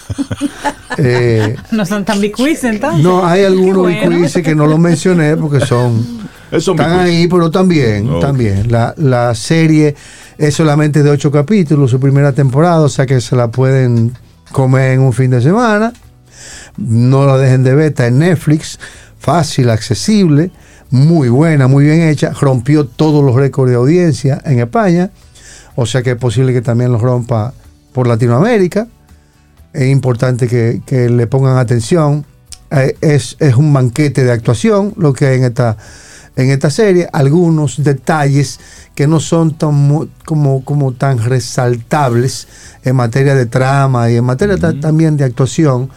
Eh, No son tan bicuis entonces. No, hay algunos bueno. bicuices que no los mencioné porque son Están ahí, pero también, también. La, la serie es solamente de ocho capítulos, su primera temporada, o sea que se la pueden comer en un fin de semana. No la dejen de ver, está en Netflix, fácil, accesible, muy buena, muy bien hecha. Rompió todos los récords de audiencia en España, o sea que es posible que también los rompa por Latinoamérica. Es importante que, que le pongan atención. Eh, es, es un banquete de actuación lo que hay en esta, en esta serie. Algunos detalles que no son tan, como, como tan resaltables en materia de trama y en materia ta- también de actuación.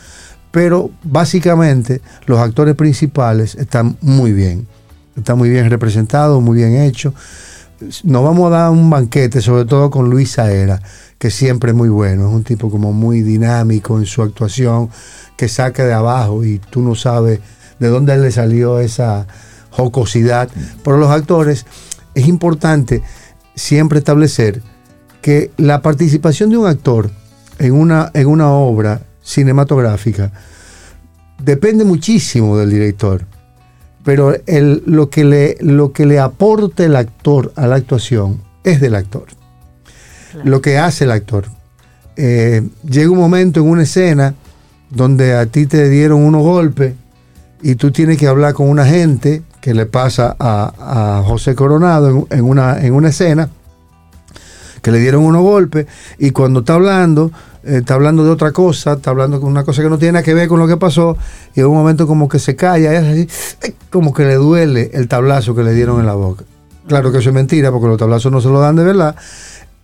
Pero básicamente los actores principales están muy bien. Están muy bien representados, muy bien hechos. Nos vamos a dar un banquete, sobre todo con Luis Saera, que siempre es muy bueno. Es un tipo como muy dinámico en su actuación, que saca de abajo y tú no sabes de dónde le salió esa jocosidad. Pero los actores, es importante siempre establecer que la participación de un actor en una, en una obra cinematográfica depende muchísimo del director. Pero el- lo, que le, lo que le aporta el actor a la actuación es del actor. Lo que hace el actor. Eh, llega un momento en una escena donde a ti te dieron unos golpes y tú tienes que hablar con una gente que le pasa a, a José Coronado en, una, en una escena que le dieron unos golpes y cuando está hablando, eh, está hablando de otra cosa, está hablando con una cosa que no tiene nada que ver con lo que pasó y en un momento como que se calla, y así, ¡ay! como que le duele el tablazo que le dieron en la boca. Claro que eso es mentira porque los tablazos no se lo dan de verdad.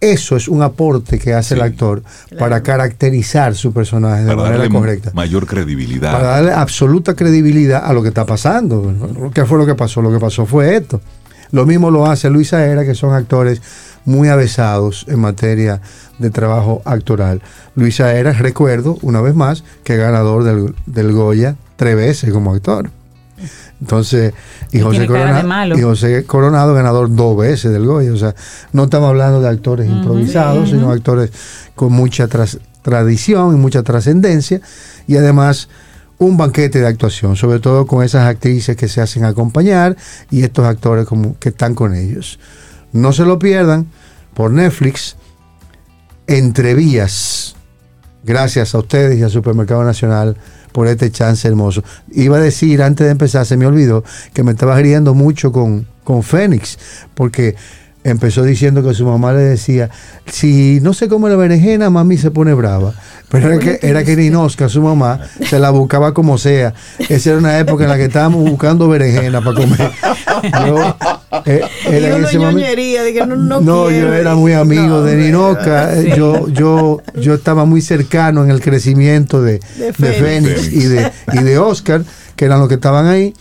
Eso es un aporte que hace el actor para caracterizar su personaje de Para manera darle correcta mayor credibilidad. para darle absoluta credibilidad a lo que está pasando. ¿Qué fue lo que pasó? Lo que pasó fue esto. Lo mismo lo hace Luis Aera, que son actores muy avesados en materia de trabajo actoral. Luisa era, recuerdo, una vez más, que ganador del, del Goya tres veces como actor. Entonces, y José, tiene cara de Corona- malo. y José Coronado ganador dos veces del Goya. O sea, no estamos hablando de actores improvisados, sino actores con mucha tras- tradición y mucha trascendencia. Y además, un banquete de actuación, sobre todo con esas actrices que se hacen acompañar y estos actores como que están con ellos. No se lo pierdan por Netflix, Entrevías. Gracias a ustedes y al Supermercado Nacional por este chance hermoso. Iba a decir antes de empezar, se me olvidó, que me estaba riendo mucho con, con Fénix, porque empezó diciendo que su mamá le decía, si no se come la berenjena, mami se pone brava. Pero era que, era que Ninosca, su mamá, se la buscaba como sea. Esa era una época en la que estábamos buscando berenjena para comer. Yo, eh, era ese de que no, no, no, quiero. yo era muy amigo No, de. Ninoca. eh, Yo, yo, yo estaba muy cercano en el crecimiento de, De de Fénix. Fénix y de, y de Oscar, que eran los que estaban ahí.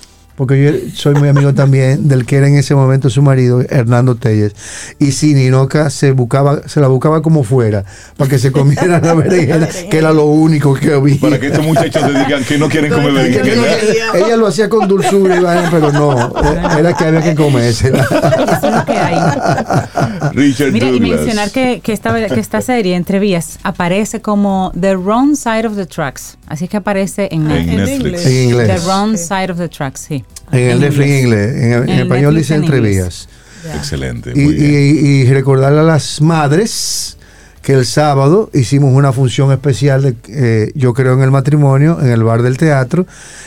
Porque yo soy muy amigo también del que era en ese momento su marido, Hernando Telles. Y si Ninoca se buscaba, se la buscaba como fuera, para que se comiera la berenjena, que era lo único que había. Para que estos muchachos te digan que no quieren comer berenjena. Ella lo hacía con dulzura, pero no, era que había que comerse. Eso es lo que hay. Richard Mira, y mencionar que, que, esta, que esta serie, Entre Vías, aparece como The Wrong Side of the Tracks. Así que aparece en en en Netflix. inglés. En inglés. The Wrong Side of the Tracks, sí. En el Netflix en inglés, en, en En el español Netflix dice en entrevías. Excelente. Y, Muy bien. y- y recordarle a las madres que el sábado hicimos una función especial de eh, Yo creo en el matrimonio en el bar del teatro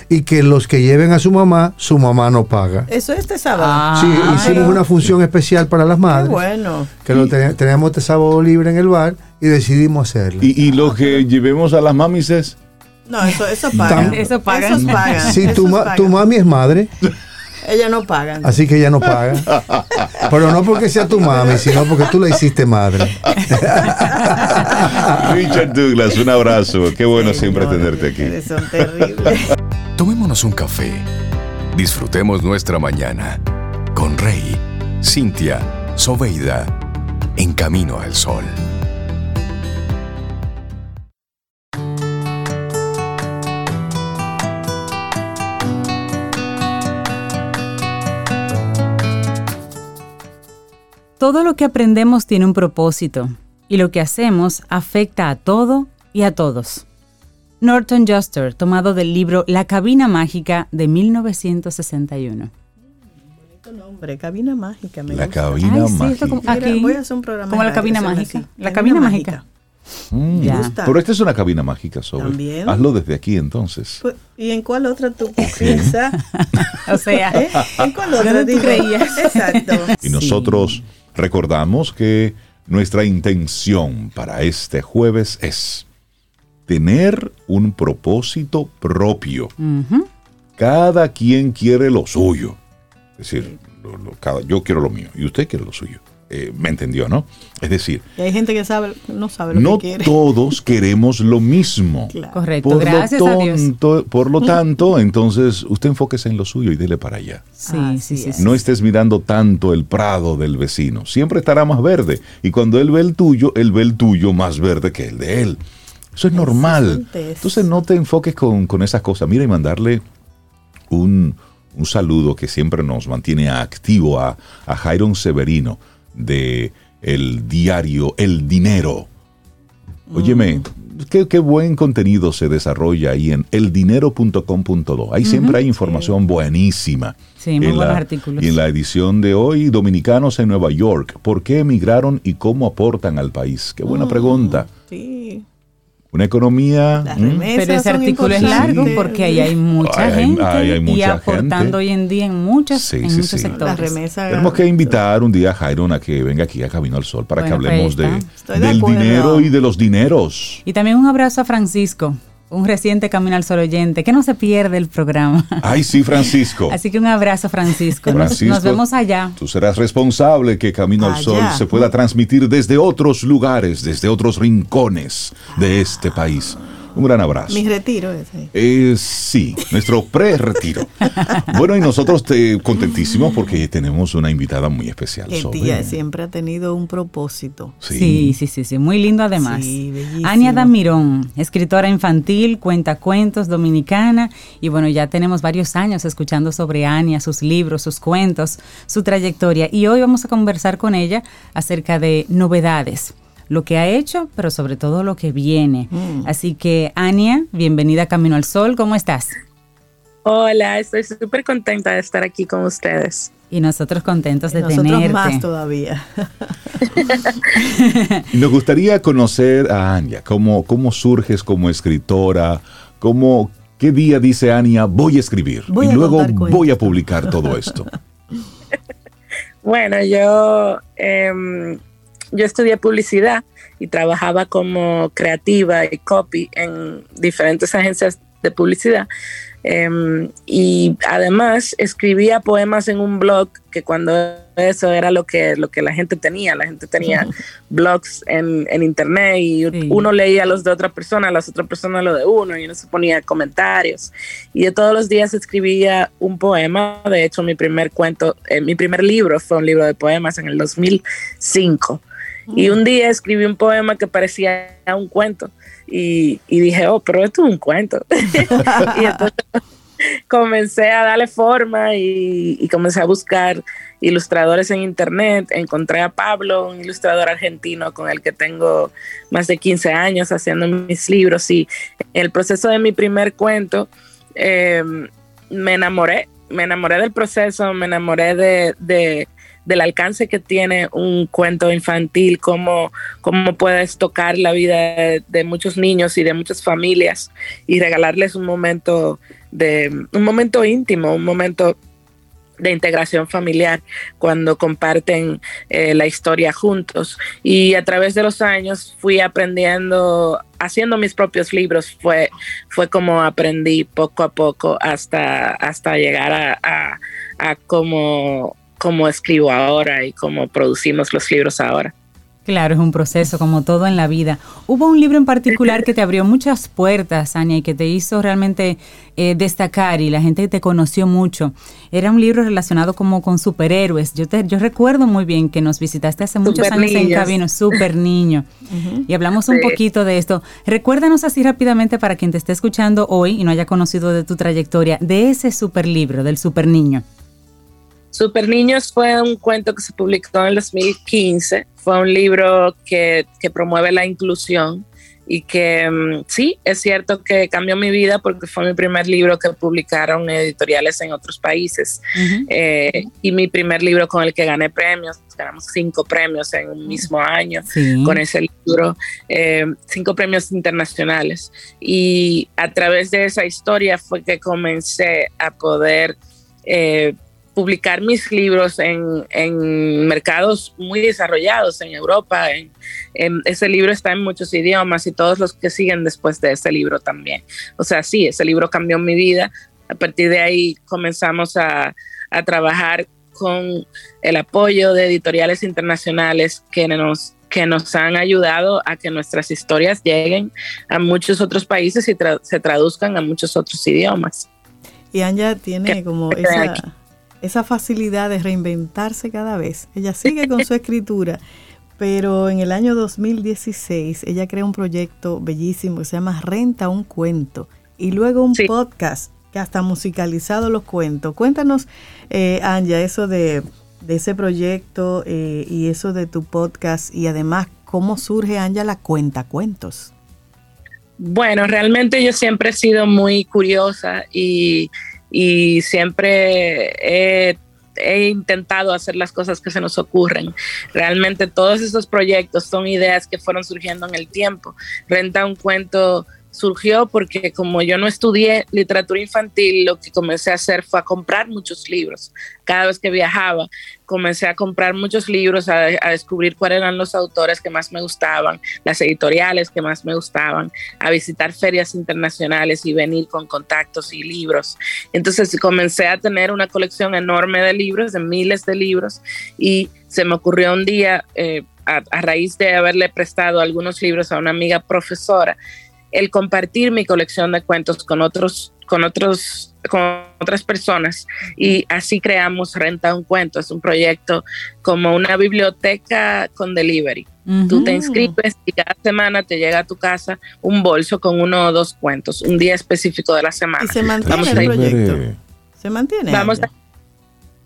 y que los que lleven a su mamá, su mamá no paga. Eso es este sábado. Ah. Sí, Ay. hicimos una función especial para las Qué madres, bueno. que lo ten- teníamos este sábado libre en el bar y decidimos hacerlo. Y, y lo que llevemos a las mamis es No, eso, eso pagan. Tam- Eso pagan. Esos pagan. Sí, tu, esos ma- pagan. tu mami es madre, Ellas no pagan. así que ella no paga. Pero no porque sea tu mami, sino porque tú la hiciste madre. Richard Douglas. Un abrazo. Qué bueno siempre tenerte aquí. Son terribles. Tomémonos un café. Disfrutemos nuestra mañana con Rey, Cintia, Soveida, en camino al sol. Todo lo que aprendemos tiene un propósito y lo que hacemos afecta a todo y a todos. Norton Juster, tomado del libro La cabina mágica de 1961. Tu nombre, cabina mágica. Me La gusta. cabina Ay, sí, mágica. esto como- Mira, aquí, voy a hacer un programa como la cabina mágica. así. La cabina mágica. Mm. Ya. gusta. Pero esta es una cabina mágica, sobre. También. Hazlo desde aquí entonces. Pues, ¿Y en cuál otra tú piensas? O sea, ¿Eh? ¿En cuál ¿Dónde otra tú creías? Exacto. Y nosotros recordamos que nuestra intención para este jueves es tener un propósito propio. Cada quien quiere lo suyo. Es decir, lo- lo- cada- yo quiero lo mío y usted quiere lo suyo. Eh, ¿Me entendió, no? Es decir, Y hay gente que sabe, no sabe lo no que quiere. todos queremos lo mismo. Claro. correcto. Por Gracias lo, a Dios. tonto- por lo tanto, entonces usted enfóquese en lo suyo y dele para allá. Sí, sí, sí, es. sí. No estés mirando tanto el prado del vecino. Siempre estará más verde. Y cuando él ve el tuyo, él ve el tuyo más verde que el de él. Eso es normal. Entonces no te enfoques con, con esas cosas. Mira y mandarle un, un saludo que siempre nos mantiene activo a, a Jairon Severino de el diario El Dinero. Óyeme, qué, qué buen contenido se desarrolla ahí en eldinero.com.do. Ahí siempre hay información buenísima. Sí, muy En buenos la- artículos. Y en la edición de hoy, Dominicanos en Nueva York. ¿Por qué emigraron y cómo aportan al país? Qué buena pregunta. Sí. Una economía... Las Pero ese artículo es largo porque ahí hay mucha Ay, hay- gente ay, hay y mucha aportando gente. hoy en día en muchos, Sí, en sí, muchos sí. Sectores. remesas. Tenemos que invitar un día a Jairon a que venga aquí a Camino al Sol para Bueno, que hablemos pues ahí de, de del acuerdo. dinero y de los dineros. Y también un abrazo a Francisco, un reciente Camino al Sol oyente, que no se pierde el programa. Ay, sí, Francisco. Así que un abrazo, Francisco. Nos- Francisco, Nos, vemos allá. Tú serás responsable que Camino al. Sol se pueda transmitir desde otros lugares, desde otros rincones de este país. Un gran abrazo. Mi retiro ese. Eh, sí, nuestro pre-retiro. bueno, y nosotros te, contentísimos porque tenemos una invitada muy especial. El Sobe. día siempre ha tenido un propósito. Sí, sí, sí, sí, muy lindo además. Sí, bellísimo. Ania Damirón, escritora infantil, cuenta cuentos dominicana y bueno, ya tenemos varios años escuchando sobre Ania, sus libros, sus cuentos, su trayectoria y hoy vamos a conversar con ella acerca de novedades, lo que ha hecho, pero sobre todo lo que viene. Mm. Así que Ania, bienvenida a Camino al Sol, ¿cómo estás? Hola, estoy súper contenta de estar aquí con ustedes. Y nosotros contentos de Nosotros tenerte. más todavía. Nos gustaría conocer a Ania, cómo, cómo surges como escritora, cómo, qué día dice Ania, voy a escribir Voy y a luego voy a publicar todo esto. Bueno, yo, em, yo estudié publicidad y trabajaba como creativa y copy en diferentes agencias de publicidad. Em, y además escribía poemas en un blog que cuando eso era lo que, lo que la gente tenía, la gente tenía blogs en, en internet y Sí. uno leía los de otra persona, las otras personas lo de uno y uno se ponía comentarios. Y yo todos los días escribía un poema, de hecho mi primer cuento, eh, mi primer libro fue un libro de poemas en el 2005. Y un día escribí un poema que parecía un cuento y, dije, oh, pero esto es un cuento. y entonces comencé a darle forma y, comencé a buscar ilustradores en internet. Encontré a Pablo, un ilustrador argentino con el que tengo más de 15 años haciendo mis libros. Y el proceso de mi primer cuento eh, me enamoré, me enamoré del proceso, me enamoré de- del alcance que tiene un cuento infantil, cómo, cómo puedes tocar la vida de, muchos niños y de muchas familias y regalarles un momento de un momento íntimo, un momento de integración familiar cuando comparten eh, la historia juntos. Y a través de los años fui aprendiendo, haciendo mis propios libros, fue, fue como aprendí poco a poco hasta, hasta llegar a, a, a cómo, cómo escribo ahora y cómo producimos los libros ahora. Claro, es un proceso como todo en la vida. ¿Hubo un libro en particular que te abrió muchas puertas, Ania, y que te hizo realmente eh, destacar y la gente te conoció mucho? Era un libro relacionado como con superhéroes. Yo te, yo recuerdo muy bien que nos visitaste hace muchos Super años en. Cabino, súper niño, y hablamos un Sí. poquito de esto. Recuérdanos así rápidamente para quien te esté escuchando hoy y no haya conocido de tu trayectoria, de ese super libro, del super niño. Super Niños fue un cuento que se publicó en el 2015. Fue un libro que, que promueve la inclusión y que mm, sí, es cierto que cambió mi vida porque fue mi primer libro que publicaron editoriales en otros países eh, y mi primer libro con el que gané premios. Ganamos cinco premios en un mismo año Sí. con ese libro, eh, cinco premios internacionales. Y a través de esa historia fue que comencé a poder eh, publicar mis libros en, en mercados muy desarrollados en Europa. En, en- ese libro está en muchos idiomas y todos los que siguen después de ese libro también. O sea, sí, ese libro cambió mi vida. A partir de ahí comenzamos a, a trabajar con el apoyo de editoriales internacionales que nos, que nos han ayudado a que nuestras historias lleguen a muchos otros países y tra- se traduzcan a muchos otros idiomas. Y Anja tiene como esa. Esa facilidad de reinventarse cada vez. Ella sigue con su escritura, pero en el año 2016 ella crea un proyecto bellísimo que se llama Renta un cuento y luego un Sí. podcast que hasta musicalizado los cuentos. Cuéntanos, eh, Anja, eso de, de ese proyecto eh, y eso de tu podcast y además cómo surge Anja la cuenta cuentos. Bueno, realmente yo siempre he sido muy curiosa y, y siempre he, intentado hacer las cosas que se nos ocurren. Realmente todos esos proyectos son ideas que fueron surgiendo en el tiempo. Renta un cuento surgió porque como yo no estudié literatura infantil, lo que comencé a hacer fue a comprar muchos libros. Cada vez que viajaba, comencé a comprar muchos libros, a, descubrir cuáles eran los autores que más me gustaban, las editoriales que más me gustaban, a visitar ferias internacionales y venir con contactos y libros. Entonces comencé a tener una colección enorme de libros, de miles de libros, y se me ocurrió un día, eh, a raíz de haberle prestado algunos libros a una amiga profesora, el compartir mi colección de cuentos con otros, con otros con otras personas y así creamos Renta un Cuento. Es un proyecto como una biblioteca con delivery. Tú te inscribes y cada semana te llega a tu casa un bolso con uno o dos cuentos, un día específico de la semana. ¿Y se mantiene el proyecto? ¿Se mantiene? Vamos a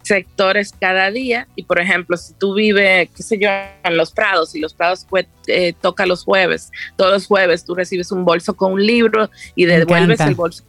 sectores cada día y por ejemplo si tú vives qué sé yo en los prados y los prados eh, toca los jueves todos los jueves tú recibes un bolso con un libro y devuelves el bolso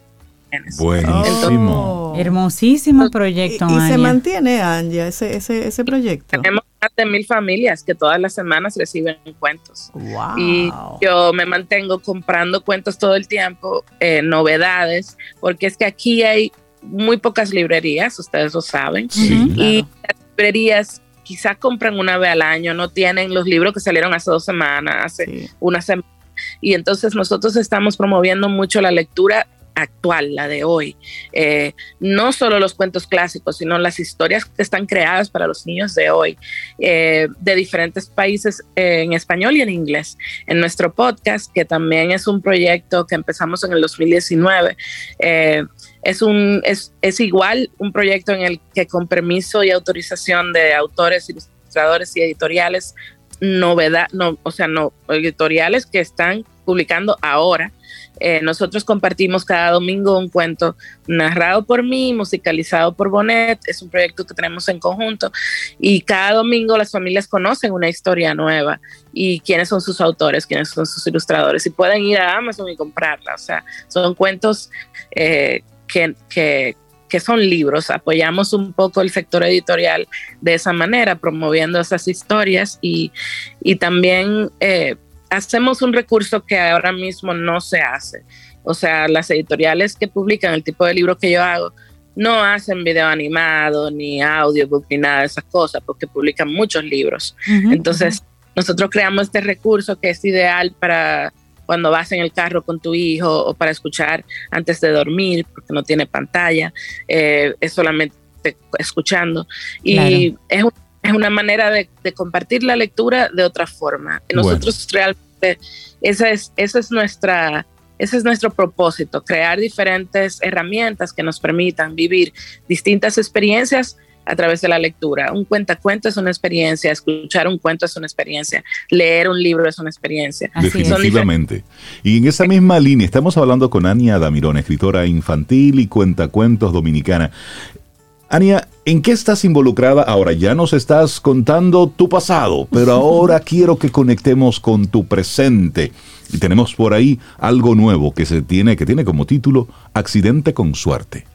Buenísimo. Oh. Hermosísimo proyecto. Y, se mantiene, Anja, ese, ese, ese proyecto. Tenemos más de mil familias que todas las semanas reciben cuentos. Y yo me mantengo comprando cuentos todo el tiempo, eh, novedades, porque es que aquí hay muy pocas librerías, ustedes lo saben. y las librerías quizás compran una vez al año, no tienen los libros que salieron hace dos semanas, hace una semana. Y entonces nosotros estamos promoviendo mucho la lectura actual, la de hoy. Eh, no solo los cuentos clásicos, sino las historias que están creadas para los niños de hoy, eh, de diferentes países eh, en español y en inglés. En nuestro podcast, que también es un proyecto que empezamos en el 2019, es, un, es, es igual un proyecto en el que con permiso y autorización de autores, ilustradores y editoriales, novedad, no, o sea, no, editoriales que están publicando ahora eh, nosotros compartimos cada domingo un cuento narrado por mí, musicalizado por Bonet. Es un proyecto que tenemos en conjunto y cada domingo las familias conocen una historia nueva y quiénes son sus autores, quiénes son sus ilustradores y pueden ir a Amazon y comprarla. O sea, son cuentos eh, que, que son libros. Apoyamos un poco el sector editorial de esa manera, promoviendo esas historias y, y también eh, hacemos un recurso que ahora mismo no se hace. O sea, las editoriales que publican el tipo de libro que yo hago no hacen video animado, ni audiobook, ni nada de esas cosas, porque publican muchos libros. Entonces, nosotros creamos este recurso que es ideal para cuando vas en el carro con tu hijo o para escuchar antes de dormir, porque no tiene pantalla, eh, es solamente escuchando. Y es un es una manera de, compartir la lectura de otra forma. Nosotros realmente, esa es, esa es nuestra, ese es nuestro propósito, crear diferentes herramientas que nos permitan vivir distintas experiencias a través de la lectura. Un cuentacuento es una experiencia, escuchar un cuento es una experiencia, leer un libro es una experiencia. Definitivamente. Y en esa misma línea, estamos hablando con Ania Damirón, escritora infantil y cuentacuentos dominicana. Ania, ¿en qué estás involucrada ahora? Ya nos estás contando tu pasado, pero ahora quiero que conectemos con tu presente. Y tenemos por ahí algo nuevo que se tiene, que tiene como título Accidente con suerte.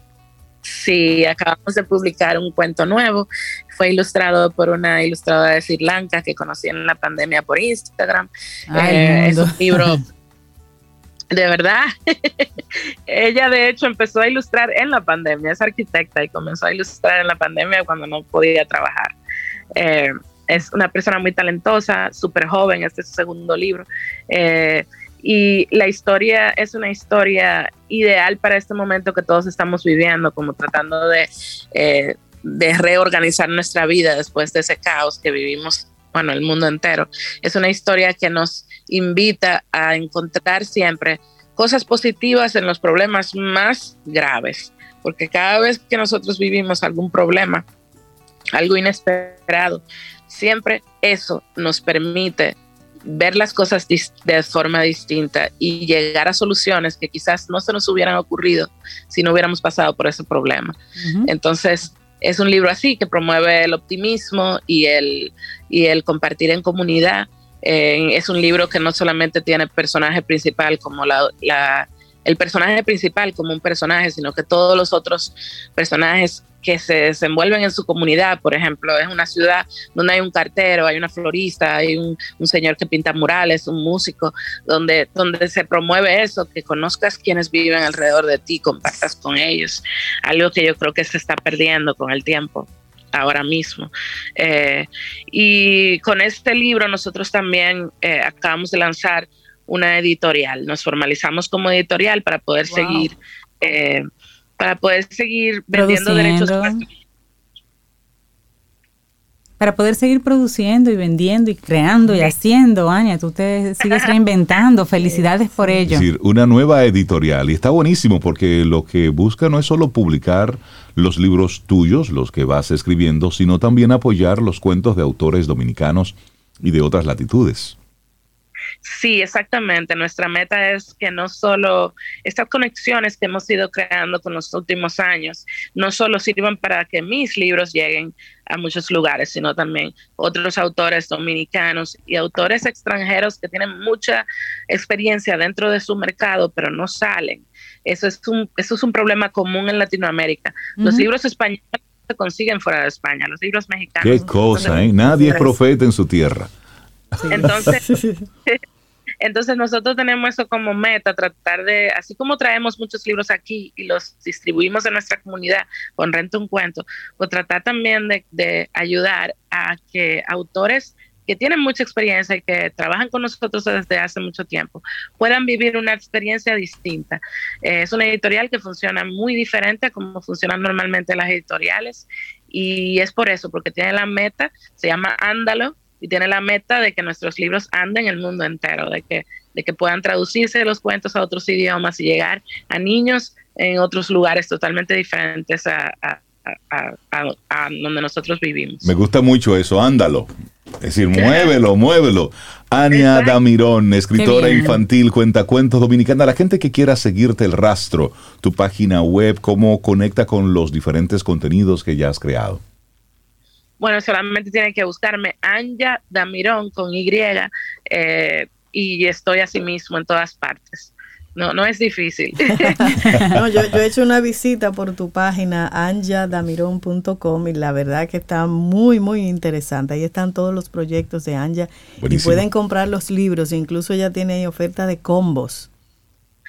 Sí, acabamos de publicar un cuento nuevo. Fue ilustrado por una ilustradora de Sri Lanka que conocí en la pandemia por Instagram. Eh, es un libro de verdad. Ella de hecho empezó a ilustrar en la pandemia, es arquitecta y comenzó a ilustrar en la pandemia cuando no podía trabajar. Eh, es una persona muy talentosa, súper joven, este es su segundo libro. Eh, y la historia es una historia ideal para este momento que todos estamos viviendo, como tratando de, eh, de reorganizar nuestra vida después de ese caos que vivimos, bueno, el mundo entero. Es una historia que nos invita a encontrar siempre cosas positivas en los problemas más graves, porque cada vez que nosotros vivimos algún problema, algo inesperado, siempre eso nos permite ver las cosas de forma distinta y llegar a soluciones que quizás no se nos hubieran ocurrido si no hubiéramos pasado por ese problema. Entonces, es un libro así que promueve el optimismo y el, y el compartir en comunidad eh, es un libro que no solamente tiene personaje principal como la, el personaje principal como un personaje, sino que todos los otros personajes que se desenvuelven en su comunidad, por ejemplo, es una ciudad donde hay un cartero, hay una florista, hay un, señor que pinta murales, un músico, donde, donde se promueve eso, que conozcas quienes viven alrededor de ti, compartas con ellos, algo que yo creo que se está perdiendo con el tiempo ahora mismo. Eh, y con este libro nosotros también eh, acabamos de lanzar una editorial. Nos formalizamos como editorial para poder seguir, eh, para poder seguir vendiendo derechos. para poder seguir produciendo y vendiendo y creando y haciendo, Ania. Tú te sigues reinventando. Felicidades por ello. Es decir, una nueva editorial. Y está buenísimo porque lo que busca no es solo publicar los libros tuyos, los que vas escribiendo, sino también apoyar los cuentos de autores dominicanos y de otras latitudes. Sí, exactamente. Nuestra meta es que no solo estas conexiones que hemos ido creando con los últimos años, no solo sirvan para que mis libros lleguen a muchos lugares, sino también otros autores dominicanos y autores extranjeros que tienen mucha experiencia dentro de su mercado, pero no salen. Eso es un, eso es un problema común en Latinoamérica. Los libros españoles se consiguen fuera de España, los libros mexicanos. Qué cosa, ¿eh? Nadie es profeta en su tierra. Entonces, entonces nosotros tenemos eso como meta, tratar de, así como traemos muchos libros aquí y los distribuimos en nuestra comunidad con Renta un Cuento, pues tratar también de, ayudar a que autores que tienen mucha experiencia y que trabajan con nosotros desde hace mucho tiempo, puedan vivir una experiencia distinta. Eh, es una editorial que funciona muy diferente a como funcionan normalmente las editoriales y es por eso, porque tiene la meta, se llama Ándalo, y tiene la meta de que nuestros libros anden el mundo entero, de que, de que puedan traducirse los cuentos a otros idiomas y llegar a niños en otros lugares totalmente diferentes a, donde nosotros vivimos. Me gusta mucho eso, ándalo. Es decir, muévelo, muévelo. Ania Damirón, escritora infantil, cuenta cuentos dominicana. La gente que quiera seguirte el rastro, tu página web, cómo conecta con los diferentes contenidos que ya has creado. Bueno, solamente tienen que buscarme Anja Damirón con Y eh, y estoy así mismo en todas partes. No, no es difícil. no, yo, he hecho una visita por tu página anjadamiron.com y la verdad que está muy, muy interesante. Ahí están todos los proyectos de Anja y pueden comprar los libros. Incluso ya tiene oferta de combos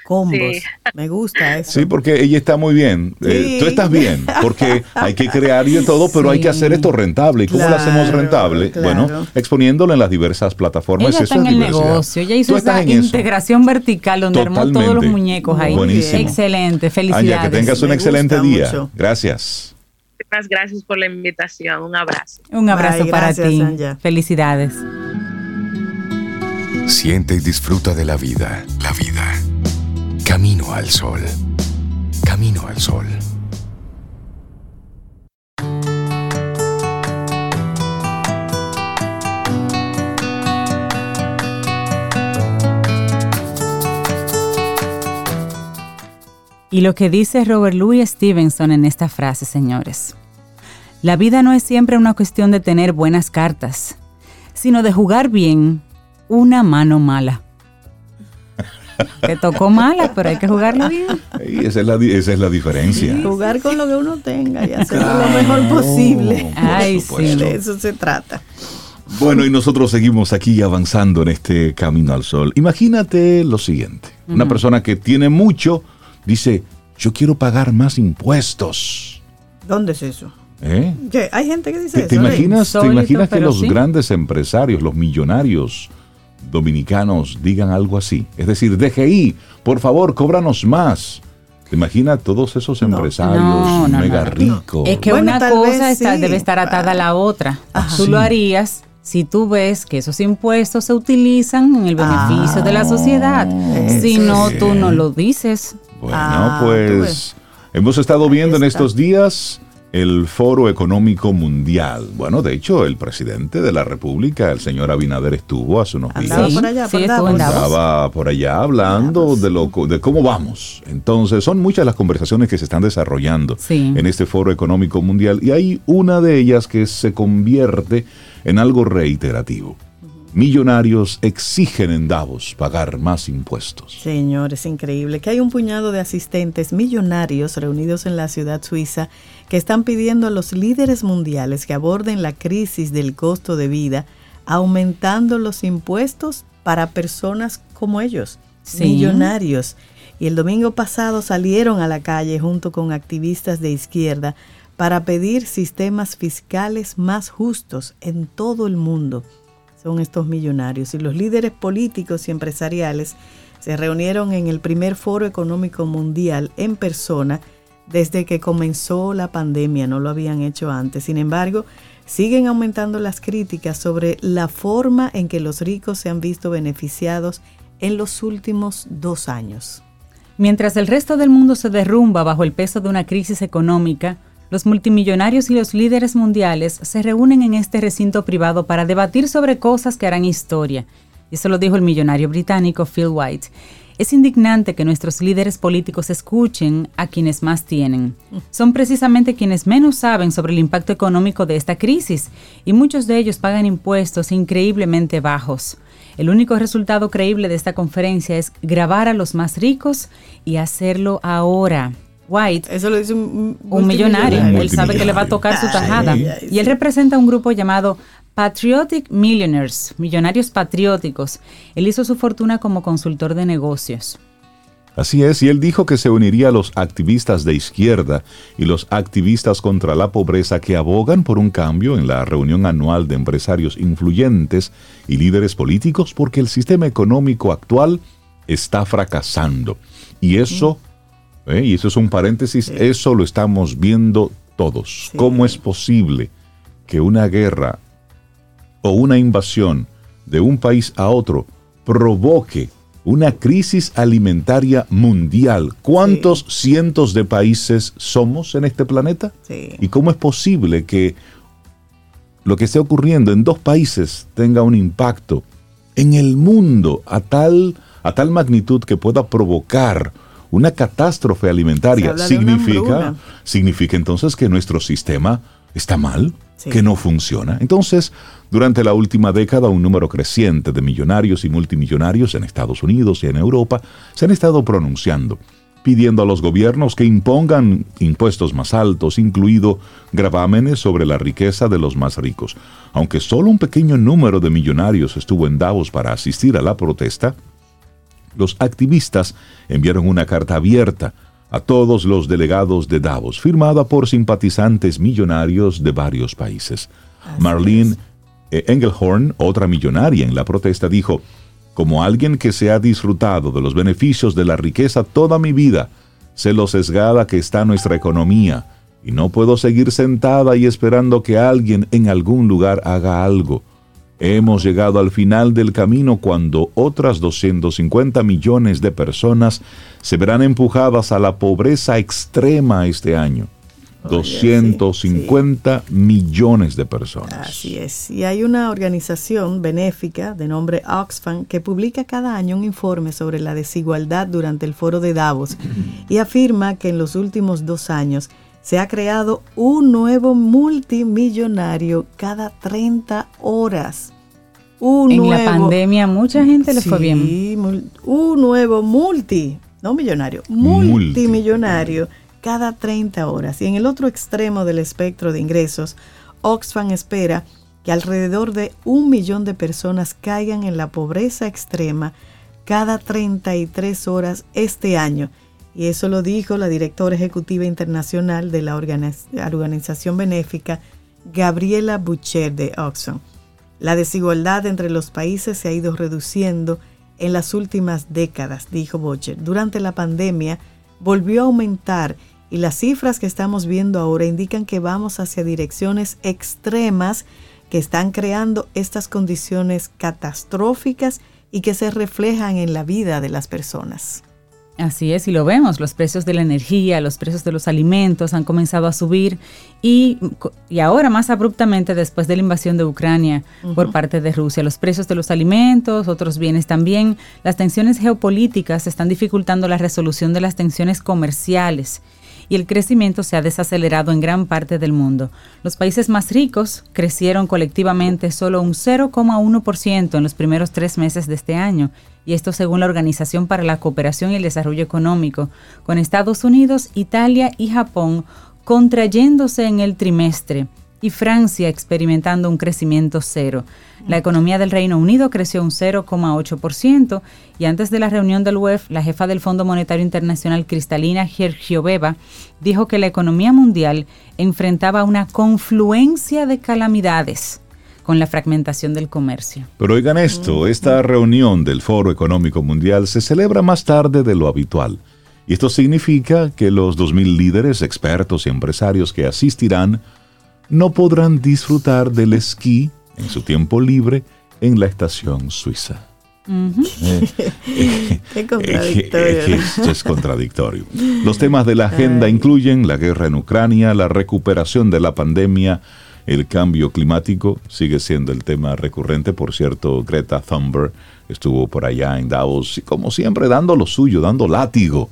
combos. Me gusta eso. Sí, porque ella está muy bien. Eh, tú estás bien, porque hay que crear y todo, pero hay que hacer esto rentable. ¿Y cómo lo hacemos rentable? Bueno, exponiéndolo en las diversas plataformas. Ella está en el negocio. Ella hizo esa integración vertical donde armó todos los muñecos ahí. Excelente. Felicidades. que tengas un excelente día. Gracias. Muchas gracias por la invitación. Un abrazo. Un abrazo para ti. Felicidades. Siente y disfruta de la vida. La vida Camino al sol. Camino al sol. Y lo que dice Robert Louis Stevenson en esta frase, señores. La vida no es siempre una cuestión de tener buenas cartas, sino de jugar bien una mano mala. Te tocó mala, pero hay que jugarlo bien. Y esa es la, esa es la diferencia. Jugar con lo que uno tenga y hacerlo lo mejor posible. Ay, sí. De eso se trata. Bueno, y nosotros seguimos aquí avanzando en este camino al sol. Imagínate lo siguiente. Una persona que tiene mucho dice, yo quiero pagar más impuestos. ¿Dónde es eso? ¿Eh? Hay gente que dice ¿Te, eso. ¿Te imaginas, ¿te imaginas que los grandes empresarios, los millonarios, dominicanos digan algo así. Es decir, DGI, por favor, cóbranos más. ¿Te imaginas todos esos empresarios mega ricos? Es que una cosa debe estar atada a la otra. tú lo harías si tú ves que esos impuestos se utilizan en el beneficio de la ah, sociedad. Si no, tú no lo dices. Bueno, ah, pues hemos estado viendo en estos días el Foro Económico Mundial. Bueno, de hecho, el presidente de la República, el señor Abinader, estuvo hace unos días. por allá, por Estaba por allá hablando de, lo, de cómo vamos. Entonces, son muchas las conversaciones que se están desarrollando en este Foro Económico Mundial y hay una de ellas que se convierte en algo reiterativo. Millonarios exigen en Davos pagar más impuestos. Señor, es increíble que hay un puñado de asistentes millonarios reunidos en la ciudad suiza que están pidiendo a los líderes mundiales que aborden la crisis del costo de vida, aumentando los impuestos para personas como ellos, millonarios. Y el domingo pasado salieron a la calle junto con activistas de izquierda para pedir sistemas fiscales más justos en todo el mundo son estos millonarios. Y los líderes políticos y empresariales se reunieron en el primer foro económico mundial en persona desde que comenzó la pandemia, no lo habían hecho antes. Sin embargo, siguen aumentando las críticas sobre la forma en que los ricos se han visto beneficiados en los últimos dos años. Mientras el resto del mundo se derrumba bajo el peso de una crisis económica, los multimillonarios y los líderes mundiales se reúnen en este recinto privado para debatir sobre cosas que harán historia. Y eso lo dijo el millonario británico Phil White. Es indignante que nuestros líderes políticos escuchen a quienes más tienen. Son precisamente quienes menos saben sobre el impacto económico de esta crisis y muchos de ellos pagan impuestos increíblemente bajos. El único resultado creíble de esta conferencia es grabar a los más ricos y hacerlo ahora. White, Eso lo dice un, un millonario, él sabe que le va a tocar su tajada. Y él representa un grupo llamado Patriotic Millionaires, Millonarios Patrióticos. Él hizo su fortuna como consultor de negocios. Así es, y él dijo que se uniría a los activistas de izquierda y los activistas contra la pobreza que abogan por un cambio en la reunión anual de empresarios influyentes y líderes políticos porque el sistema económico actual está fracasando. Y eso, eh, y eso es un paréntesis, eso lo estamos viendo todos. Sí. ¿Cómo es posible que una guerra o una invasión de un país a otro provoque una crisis alimentaria mundial. ¿Cuántos cientos de países somos en este planeta? Sí. ¿Y cómo es posible que lo que esté ocurriendo en dos países tenga un impacto en el mundo a tal, a tal magnitud que pueda provocar una catástrofe alimentaria? Significa, significa entonces que nuestro sistema está mal, Sí. que no funciona. Entonces, durante la última década, un número creciente de millonarios y multimillonarios en Estados Unidos y en Europa se han estado pronunciando, pidiendo a los gobiernos que impongan impuestos más altos, incluido gravámenes sobre la riqueza de los más ricos. Aunque solo un pequeño número de millonarios estuvo en Davos para asistir a la protesta, los activistas enviaron una carta abierta a todos los delegados de Davos, firmada por simpatizantes millonarios de varios países. Marlene eh, Engelhorn, otra millonaria en la protesta, dijo, como alguien que se ha disfrutado de los beneficios de la riqueza toda mi vida, sé lo sesgada que está nuestra economía, y no puedo seguir sentada y esperando que alguien en algún lugar haga algo. Hemos llegado al final del camino cuando otras 250 millones de personas se verán empujadas a la pobreza extrema este año. Oye, 250 millones de personas. Así es. Y hay una organización benéfica de nombre Oxfam que publica cada año un informe sobre la desigualdad durante el foro de Davos y afirma que en los últimos dos años se ha creado un nuevo multimillonario cada 30 horas. Un en nuevo, la pandemia mucha gente le fue bien. Un nuevo multi, no millonario, Multi. multimillonario cada 30 horas. Y en el otro extremo del espectro de ingresos, Oxfam espera que alrededor de un millón de personas caigan en la pobreza extrema cada 33 horas este año. Y eso lo dijo la directora ejecutiva internacional de la organiz- organización benéfica, Gabriela Boucher de Oxfam. La desigualdad entre los países se ha ido reduciendo en las últimas décadas, dijo Boucher. Durante la pandemia volvió a aumentar y las cifras que estamos viendo ahora indican que vamos hacia direcciones extremas que están creando estas condiciones catastróficas y que se reflejan en la vida de las personas. Así es, y lo vemos, los precios de la energía, los precios de los alimentos han comenzado a subir y, y ahora más abruptamente después de la invasión de Ucrania por parte de Rusia. Los precios de los alimentos, otros bienes también, las tensiones geopolíticas están dificultando la resolución de las tensiones comerciales y el crecimiento se ha desacelerado en gran parte del mundo. Los países más ricos crecieron colectivamente solo un 0,1% en los primeros tres meses de este año, y esto según la Organización para la Cooperación y el Desarrollo Económico, con Estados Unidos, Italia y Japón contrayéndose en el trimestre y Francia experimentando un crecimiento cero. La economía del Reino Unido creció un 0,8% y antes de la reunión del UEF, la jefa del Fondo Monetario Internacional, Cristalina Georgieva, dijo que la economía mundial enfrentaba una confluencia de calamidades con la fragmentación del comercio. Pero oigan esto, esta reunión del Foro Económico Mundial se celebra más tarde de lo habitual. Y esto significa que los 2.000 líderes, expertos y empresarios que asistirán no podrán disfrutar del esquí en su tiempo libre en la estación suiza. Eh, eh, Qué contradictorio. eh, esto es contradictorio. Los temas de la agenda incluyen la guerra en Ucrania, la recuperación de la pandemia, el cambio climático, sigue siendo el tema recurrente. Por cierto, Greta Thunberg estuvo por allá en Davos y como siempre dando lo suyo, dando látigo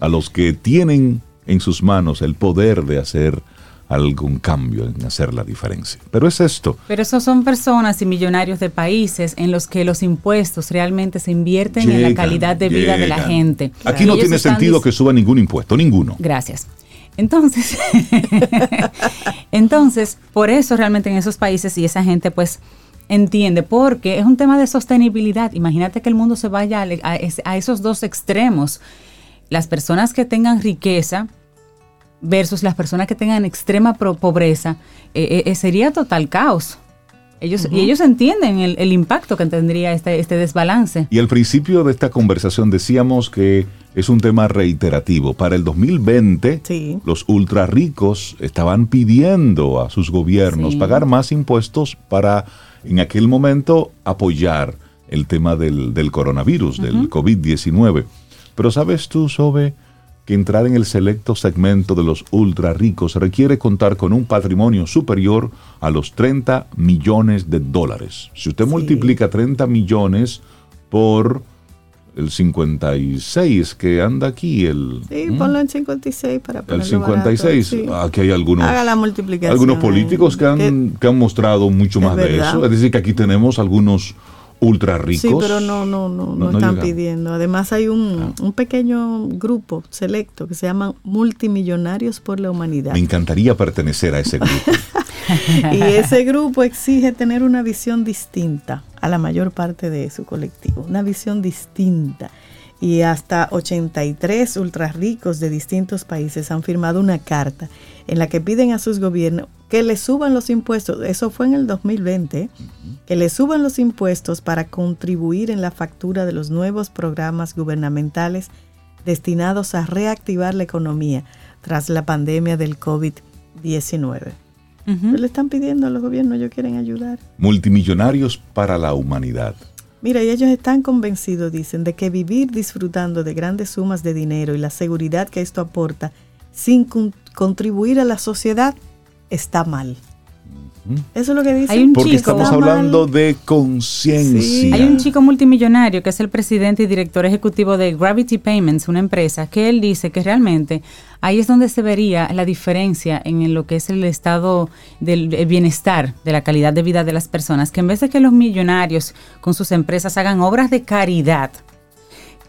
a los que tienen en sus manos el poder de hacer algún cambio, en hacer la diferencia. Pero es esto. Pero esos son personas y millonarios de países en los que los impuestos realmente se invierten en la calidad de vida de la gente. Aquí no tiene sentido que suba ningún impuesto, ninguno. Gracias. Entonces, entonces, por eso realmente en esos países y esa gente pues entiende, porque es un tema de sostenibilidad. Imagínate que el mundo se vaya a, a es- a esos dos extremos. Las personas que tengan riqueza versus las personas que tengan extrema pro- pobreza, eh, eh, sería total caos. Ellos, Y ellos entienden el, el impacto que tendría este, este desbalance. Y al principio de esta conversación decíamos que es un tema reiterativo. Para el 2020, Sí. los ultra ricos estaban pidiendo a sus gobiernos Sí. pagar más impuestos para, en aquel momento, apoyar el tema del, del coronavirus, del COVID-19. Pero sabes tú, Sobe, que entrar en el selecto segmento de los ultra ricos requiere contar con un patrimonio superior a los 30 millones de dólares. Si usted Sí. multiplica 30 millones por el 56 que anda aquí, el, Sí, ¿Mm? ponlo en 56 para el ponerlo 56, barato, sí. aquí hay algunos, Haga la multiplicación. algunos políticos que han, que han mostrado mucho Es más de verdad. eso. Es decir, que aquí tenemos algunos ultra ricos. Sí, pero no, no, no, no, están pidiendo. Además hay un, un pequeño grupo selecto que se llaman multimillonarios por la humanidad. Me encantaría pertenecer a ese grupo. Y ese grupo exige tener una visión distinta a la mayor parte de su colectivo, una visión distinta. Y hasta 83 ultra ricos de distintos países han firmado una carta en la que piden a sus gobiernos que le suban los impuestos. Eso fue en el 2020, que le suban los impuestos para contribuir en la factura de los nuevos programas gubernamentales destinados a reactivar la economía tras la pandemia del COVID-19. Ujú. Le están pidiendo a los gobiernos, ellos quieren ayudar. Multimillonarios para la humanidad. Mira, y ellos están convencidos, dicen, de que vivir disfrutando de grandes sumas de dinero y la seguridad que esto aporta sin con- contribuir a la sociedad está mal. Eso es lo que un Porque chico. estamos mal. hablando de conciencia. Sí. Hay un chico multimillonario que es el presidente y director ejecutivo de Gravity Payments, una empresa, que él dice que realmente ahí es donde se vería la diferencia en lo que es el estado del el bienestar, de la calidad de vida de las personas, que en vez de que los millonarios con sus empresas hagan obras de caridad,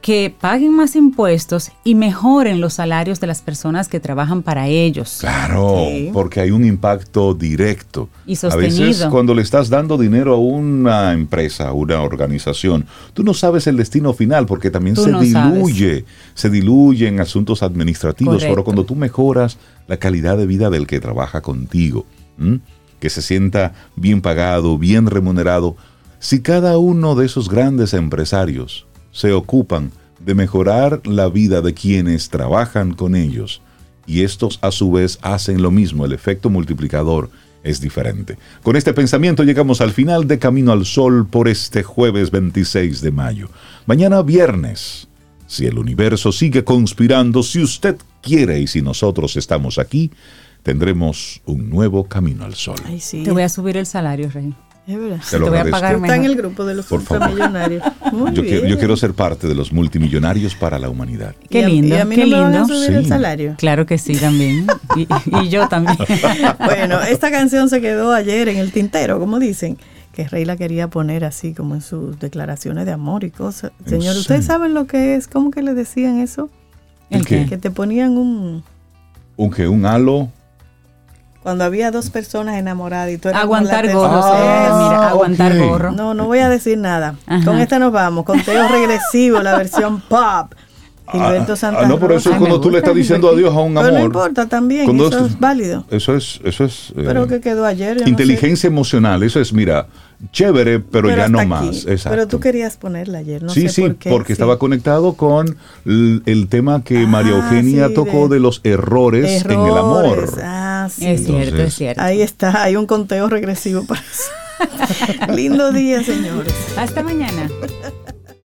que paguen más impuestos y mejoren los salarios de las personas que trabajan para ellos. Claro, Sí. porque hay un impacto directo. Y A veces sostenido. cuando le estás dando dinero a una empresa, a una organización, tú no sabes el destino final porque también Tú se no diluye, se diluye en asuntos administrativos. Correcto. Pero cuando tú mejoras la calidad de vida del que trabaja contigo, ¿m? que se sienta bien pagado, bien remunerado, si cada uno de esos grandes empresarios se ocupan de mejorar la vida de quienes trabajan con ellos, y estos a su vez hacen lo mismo, el efecto multiplicador es diferente. Con este pensamiento llegamos al final de Camino al Sol por este jueves 26 de mayo. Mañana viernes, si el universo sigue conspirando, si usted quiere y si nosotros estamos aquí, tendremos un nuevo Camino al Sol. Ay, sí. Te voy a subir el salario, Rey. Es verdad. Te lo te voy a pagar Está en el grupo de los Por. Muy Yo, bien. quiero, yo quiero ser parte de los multimillonarios para la humanidad. Qué Y a- lindo, Y a mí qué no me van a lindo. subir el salario. Claro que sí, también. Y, y yo también. Bueno, esta canción se quedó ayer en el tintero, como dicen, que Rey la quería poner así como en sus declaraciones de amor y cosas. ¿En Señor? ¿ustedes saben lo que es? ¿Cómo que le decían eso? ¿El qué? Que te ponían un... Un que un halo. Cuando había dos personas enamoradas y tú eras Aguantar gorro, Ah, mira, aguantar ok. gorro. No, no voy a decir nada. Ajá. Con esta nos vamos. Conteo regresivo, la versión pop. Gilberto Ah, Santa ah, no, pero eso es cuando tú le estás diciendo Gilberto. adiós a un amor. Pero no importa también, Cuando eso es- es válido. Eso es, eso es. eh, Pero que quedó ayer. yo no sé. inteligencia emocional, eso es, mira, chévere, pero, ya no aquí. más. Exacto. Pero tú querías ponerla ayer, no sí, sé sí, por qué. porque sí. estaba conectado con el tema que Ah, María Eugenia sí, tocó de- de los errores, en el amor. Ah, Sí. Es cierto, es cierto. Ahí está, hay un conteo regresivo para eso. Lindo día, señores. Hasta mañana.